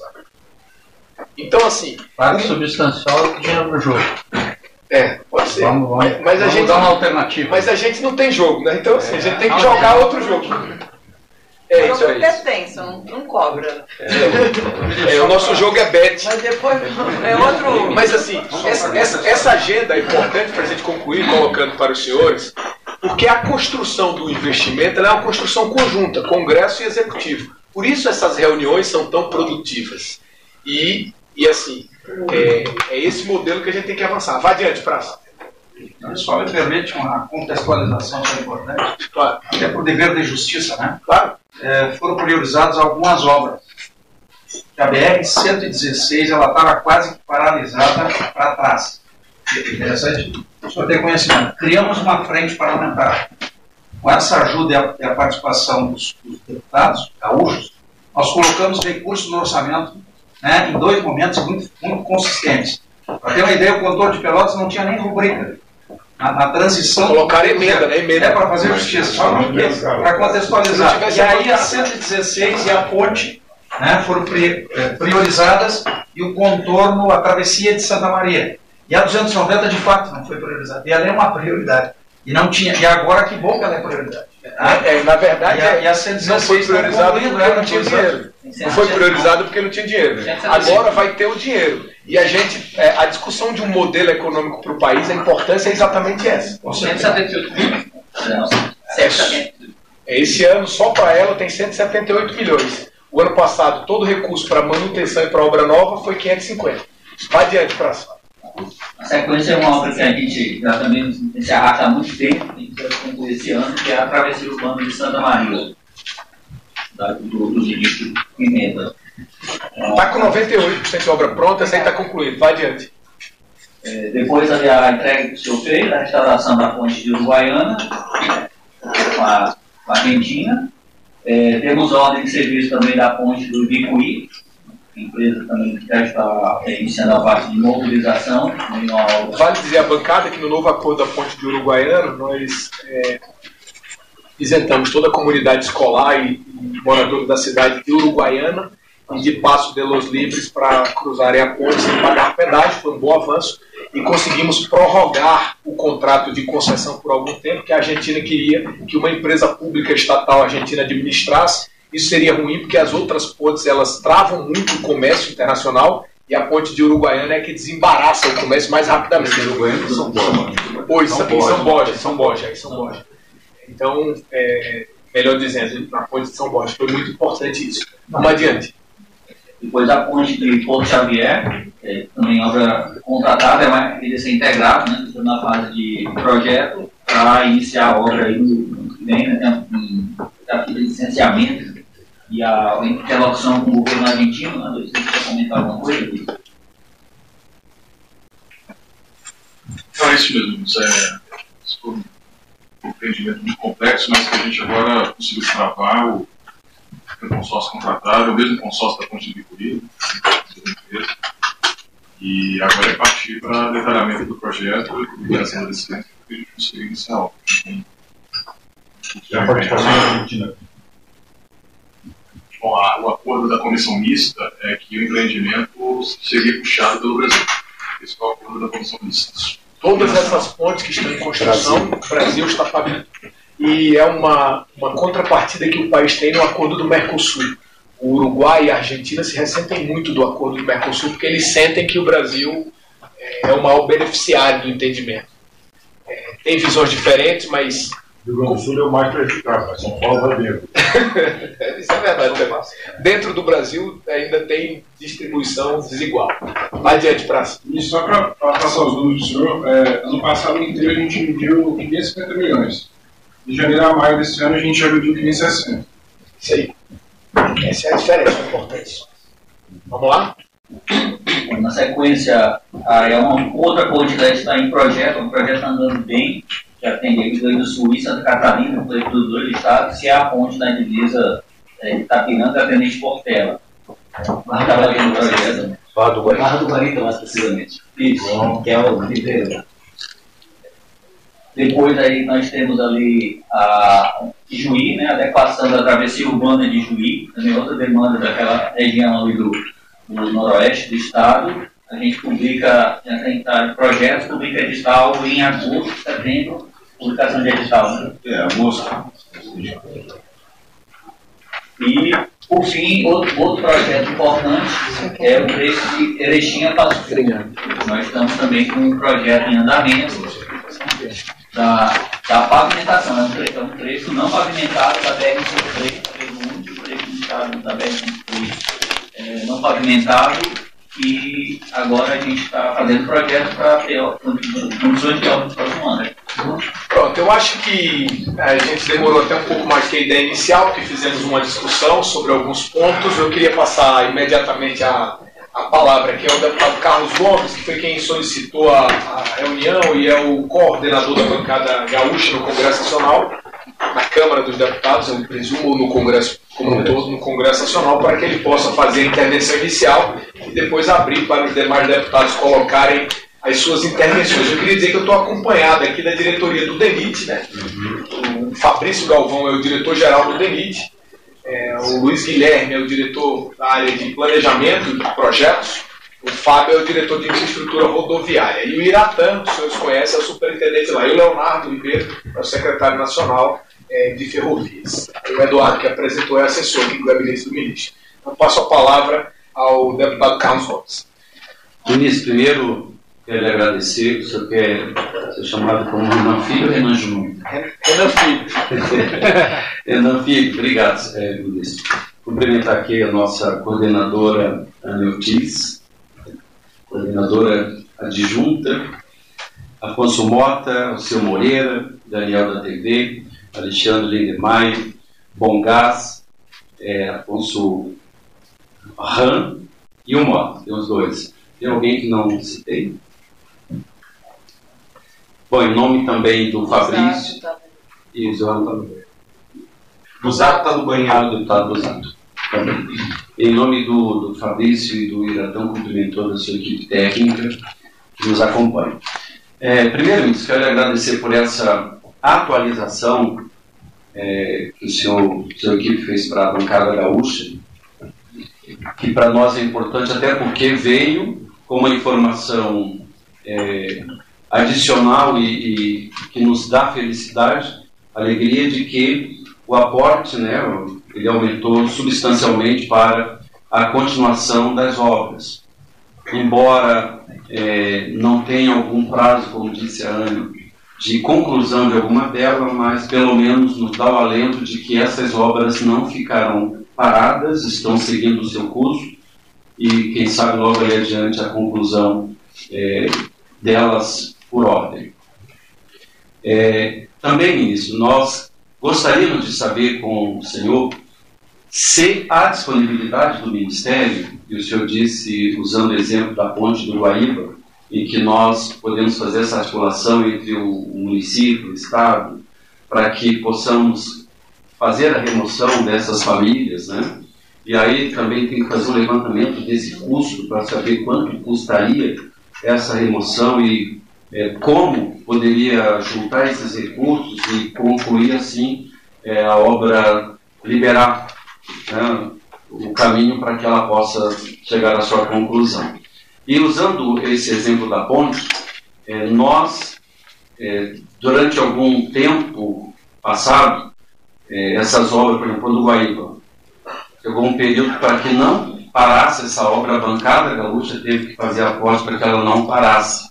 Então, assim. Parte substancial do dinheiro no jogo. É, pode ser. Vamos, vamos, mas, mas vamos a gente, dar uma alternativa. Mas a gente não tem jogo, né? Então, assim, a gente tem que jogar outro jogo. É, o isso jogo é é isso. pertence, não, não cobra. É, o nosso jogo é bet. Mas depois é outro. Mas assim, essa, essa, essa agenda é importante para a gente concluir, colocando para os senhores, porque a construção do investimento ela é uma construção conjunta, Congresso e Executivo. Por isso essas reuniões são tão produtivas. E, e assim, é, é esse modelo que a gente tem que avançar. Vá adiante, Praça. Só me permite uma contextualização tão importante, claro. até por dever de justiça, né? Claro. É, foram priorizadas algumas obras. A BR-116 ela estava quase paralisada para trás. Interessante. O senhor tem conhecimento. Criamos uma frente parlamentar. Com essa ajuda e a, participação dos, dos deputados gaúchos, nós colocamos recursos no orçamento né, em dois momentos muito, muito consistentes. Para ter uma ideia, o contorno de Pelotas não tinha nem rubrica. Na, na transição. Colocaram emenda, né? Emenda. É para fazer justiça, só para contextualizar. E aí a 116 e a ponte né, foram eh, priorizadas e o contorno, a travessia de Santa Maria. E a 290 de fato não foi priorizada. E ela é uma prioridade. E não tinha. E agora que bom que ela é prioridade. É, na verdade, e a, é, e a não 116 foi estão priorizado concluindo porque ela, não tinha é. dinheiro. Não foi priorizado porque não tinha dinheiro. Agora vai ter o dinheiro. E a gente, é, a discussão de um modelo econômico para o país, a importância é exatamente essa. 178 milhões. É, Esse ano, só para ela, tem 178 milhões. O ano passado, todo o recurso para manutenção e para obra nova foi 550. Vai adiante, próximo. A sequência é uma obra que a gente já também se arrasta há muito tempo, concluir esse ano, que é a travessia urbana de Santa Maria, da, do, do ministro Pimenta. Está com 98% de obra pronta, essa aí está concluída. Vai adiante. É, depois ali a entrega que o senhor fez, a restauração da ponte de Uruguaiana, com a, com a Argentina. É, temos ordem de serviço também da ponte do Ibicuí, empresa também que já está iniciando a parte de mobilização. Vale dizer a bancada que no novo acordo da Ponte de Uruguaiana, nós é, isentamos toda a comunidade escolar e, e moradores da cidade de Uruguaiana e de Passo de los Livres para cruzarem a ponte sem pagar pedágio, foi um bom avanço, e conseguimos prorrogar o contrato de concessão por algum tempo, que a Argentina queria que uma empresa pública estatal argentina administrasse. Isso seria ruim porque as outras pontes elas travam muito o comércio internacional e a ponte de Uruguaiana é que desembaraça o comércio mais rapidamente. Uruguaiana e São Borja. Pois, São Borja, São Borja, São Borja, São Borja. Então, é, melhor dizendo, na ponte de São Borja foi muito importante isso. Vamos adiante. Depois a ponte de Porto Xavier, é, também obra contratada, é uma queria ser integrado, né, na fase de projeto, para iniciar a obra aí no que vem, né, tem desafio de licenciamento e a interlocução com o governo argentino, né, você quer comentar alguma coisa? Então é isso mesmo. Isso é, um empreendimento muito complexo, mas que a gente agora conseguiu travar o, o consórcio contratado, o mesmo consórcio da Ponte de Bicuí, e agora é partir para detalhamento do projeto e desse tempo que a gente conseguiu da Argentina? Bom, a- o acordo da comissão mista é que o empreendimento seria puxado pelo Brasil. Esse é o acordo da comissão mista. Todas essas pontes que estão em construção, o Brasil está pagando. E é uma, uma contrapartida que o país tem no acordo do Mercosul. O Uruguai e a Argentina se ressentem muito do acordo do Mercosul, porque eles sentem que o Brasil é, é o maior beneficiário do entendimento. É, tem visões diferentes, mas. O Rio Grande do Sul é o mais prejudicado, mas São Paulo vai dentro. Isso é verdade também. Dentro do Brasil ainda tem distribuição desigual. Adiante, Praça. E só para passar os números do senhor, é, ano passado inteiro a gente mediu 550 milhões. De janeiro a maio desse ano a gente já mediu 560. Isso aí. Essa é a diferença, é importante. Vamos lá? Na sequência, é uma outra ponte que está em projeto, o projeto está andando bem, que atende Rio Grande do Sul e Santa Catarina, dos dois estados, que é a ponte na divisa é, de Itapiranga, Tenente Portela. Barra do Guarita. Mais precisamente. Isso. Que é o inteiro. Depois aí nós temos ali a Juí, né, a adequação da travessia urbana de Juí, também outra demanda daquela região ali do, do noroeste do estado. A gente publica, tem tá, projetos, publica edital em agosto, setembro, publicação de edital. Né? É, agosto. E, por fim, outro, outro projeto importante é o trecho de Erechim a Passo. Nós estamos também com um projeto em andamento da, da pavimentação. É um, trecho, um não pavimentado da BR-103, talvez o único trecho da BR-103 é, não pavimentado e agora a gente está fazendo projeto para ter condições de obra no próximo ano. Pronto, eu acho que a gente demorou até um pouco mais que a ideia inicial, porque fizemos uma discussão sobre alguns pontos. Eu queria passar imediatamente a, a palavra aqui ao deputado Carlos Gomes, que foi quem solicitou a, a reunião e é o coordenador da bancada gaúcha no Congresso Nacional, na Câmara dos Deputados, eu presumo, no Congresso como um todo, no Congresso Nacional, para que ele possa fazer a intervenção inicial e depois abrir para os demais deputados colocarem as suas intervenções. Eu queria dizer que eu estou acompanhado aqui da diretoria do DENIT, né? O Fabrício Galvão é o diretor-geral do DENIT, é, o Luiz Guilherme é o diretor da área de planejamento de projetos, o Fábio é o diretor de infraestrutura rodoviária, e o Iratã, os senhores conhecem, é o superintendente lá, e o Leonardo Ribeiro é o secretário nacional é, de ferrovias. O Eduardo, que apresentou, é assessor do gabinete do ministro. Então, passo a palavra ao deputado Carlos Gomes. Ministro, primeiro quero lhe agradecer, o senhor quer ser chamado como Renan Filho ou Renan Júnior? Renan Filho. Renan Filho, obrigado, é, ministro. Cumprimentar aqui a nossa coordenadora Ana Ortiz, coordenadora adjunta, Afonso Mota, o seu Moreira, Daniel da TV, Alexandre Lindemeyer, Bongás, é, Afonso Ran e o Mota, tem os dois. Tem alguém que não citei? Bom, em nome também do Fabrício e o Zé também. O Zato está no banheiro. Ah, o deputado Zato. Também. Em nome do, do Fabrício e do Iratão, cumprimento toda a sua equipe técnica que nos acompanha. É, primeiro, ministro, quero agradecer por essa atualização é, que o senhor, sua equipe fez para a bancada gaúcha, que para nós é importante até porque veio com uma informação é, adicional e, e, que nos dá felicidade, alegria de que o aporte, né, ele aumentou substancialmente para a continuação das obras. Embora é, não tenha algum prazo, como disse a Ana, de conclusão de alguma delas, mas pelo menos nos dá o alento de que essas obras não ficarão paradas, estão seguindo o seu curso e, quem sabe, logo ali adiante a conclusão é, delas por ordem. É, também, ministro, nós gostaríamos de saber com o senhor se há disponibilidade do Ministério, e o senhor disse, usando o exemplo da ponte do Guaíba, em que nós podemos fazer essa articulação entre o município, o Estado, para que possamos fazer a remoção dessas famílias, né? E aí também tem que fazer um levantamento desse custo para saber quanto custaria essa remoção e é, como poderia juntar esses recursos e concluir assim é, a obra, liberar né, o caminho para que ela possa chegar à sua conclusão. E usando esse exemplo da ponte, é, nós, é, durante algum tempo passado, é, essas obras, por exemplo, do Guaíba, chegou um período para que não parasse essa obra, a bancada gaúcha teve que fazer aposta para que ela não parasse.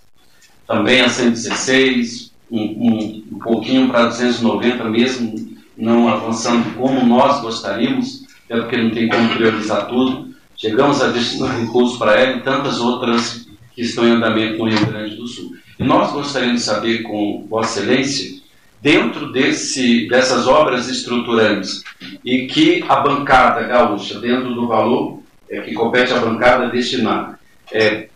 Também a 116, um, um, um pouquinho para 290 mesmo, não avançando como nós gostaríamos, até porque não tem como priorizar tudo. Chegamos a destinar recursos para ela e tantas outras que estão em andamento no Rio Grande do Sul. E nós gostaríamos de saber com Vossa Excelência, dentro desse, dessas obras estruturantes, e que a bancada gaúcha, dentro do valor é, que compete à bancada destinar, é,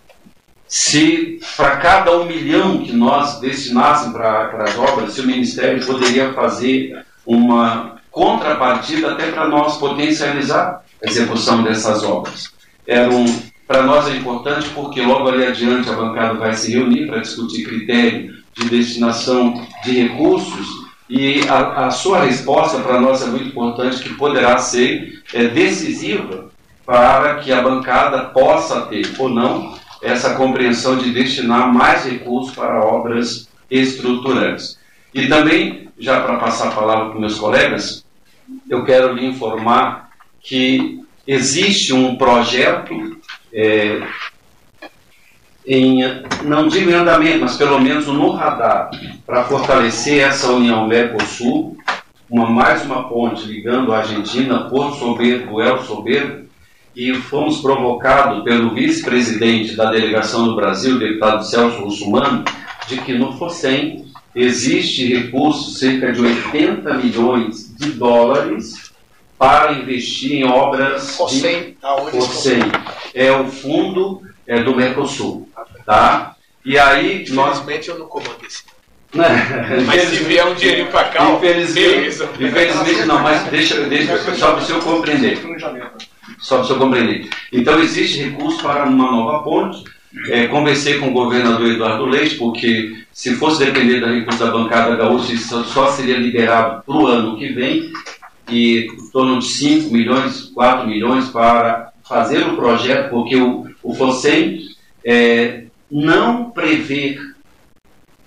se para cada um milhão que nós destinássemos para as obras, se o Ministério poderia fazer uma contrapartida até para nós potencializar a execução dessas obras. Era um, para nós é importante porque logo ali adiante a bancada vai se reunir para discutir critério de destinação de recursos e a, a sua resposta para nós é muito importante que poderá ser é, decisiva para que a bancada possa ter ou não essa compreensão de destinar mais recursos para obras estruturantes. E também, já para passar a palavra para meus colegas, eu quero lhe informar que existe um projeto é, em, não digo em andamento, mas pelo menos no radar, para fortalecer essa união Mercosul, uma, mais uma ponte ligando a Argentina, Porto Soberbo, El Soberbo, e fomos provocados pelo vice-presidente da delegação do Brasil, o deputado Celso Russumano, de que no FOSEM existe recurso, cerca de 80 milhões de dólares, para investir em obras. FOSEM, aonde FOSEM é o fundo é, do Mercosul. Tá? E aí nós. Infelizmente eu não comando esse. Né? Mas se vier um dinheirinho para cá, infelizmente, beleza. infelizmente não, mas deixa, deixa só para o senhor compreender. Só para o senhor compreender. Então existe recurso para uma nova ponte. É, conversei com o governador Eduardo Leite, porque se fosse depender da recurso da bancada gaúcha, isso só seria liberado para o ano que vem, e em torno de 5 milhões, 4 milhões para fazer o projeto, porque o, o FOSEM é, não prevê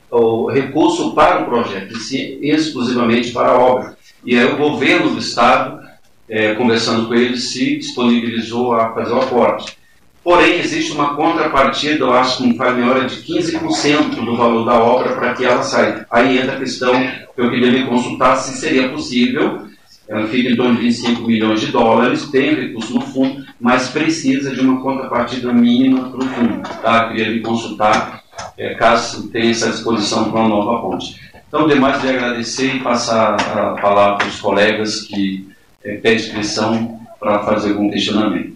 o recurso para o projeto, e sim exclusivamente para a obra. E aí o governo do Estado, é, conversando com ele, se disponibilizou a fazer o aporte. Porém, existe uma contrapartida, eu acho que não faz melhor, de 15% do valor da obra para que ela saia. Aí entra a questão que eu queria me consultar se seria possível, ela fica em torno de 25 milhões de dólares, tem recurso no fundo, mas precisa de uma contrapartida mínima para o fundo. Tá? Eu queria me consultar, é, caso tenha essa disposição para uma nova ponte. Então, demais de agradecer e passar a palavra para os colegas que pedem inscrição para fazer algum questionamento.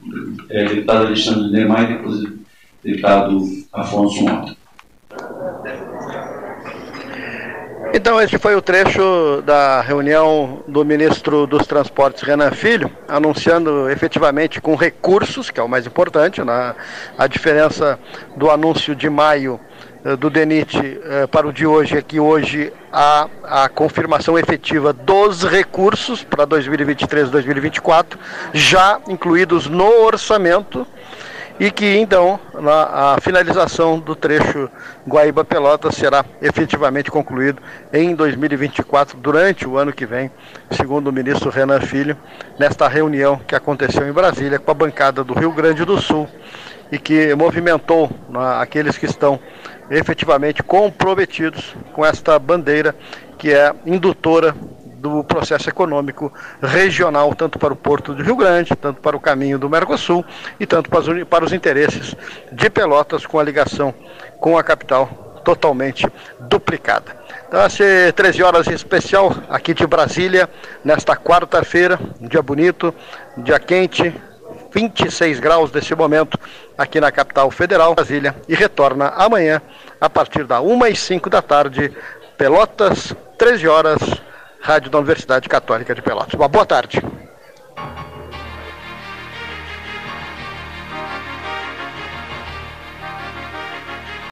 É, deputado Alexandre Neymar e depois deputado Afonso Mota. Então, esse foi o trecho da reunião do ministro dos Transportes, Renan Filho, anunciando efetivamente com recursos, que é o mais importante, né? a diferença do anúncio de maio do DENIT eh, para o de hoje é que hoje há a confirmação efetiva dos recursos para 2023 e 2024, já incluídos no orçamento e que então a, finalização do trecho Guaíba Pelotas será efetivamente concluído em 2024, durante o ano que vem, segundo o ministro Renan Filho, nesta reunião que aconteceu em Brasília com a bancada do Rio Grande do Sul e que movimentou aqueles que estão efetivamente comprometidos com esta bandeira que é indutora do processo econômico regional, tanto para o Porto do Rio Grande, tanto para o caminho do Mercosul e tanto para os, interesses de Pelotas, com a ligação com a capital totalmente duplicada. Então, ser 13 horas em especial aqui de Brasília, nesta quarta-feira, um dia bonito, um dia quente, 26 graus nesse momento aqui na capital federal, Brasília, e retorna amanhã a partir da 1 e 5 da tarde, Pelotas, 13 horas, Rádio da Universidade Católica de Pelotas. Uma boa tarde.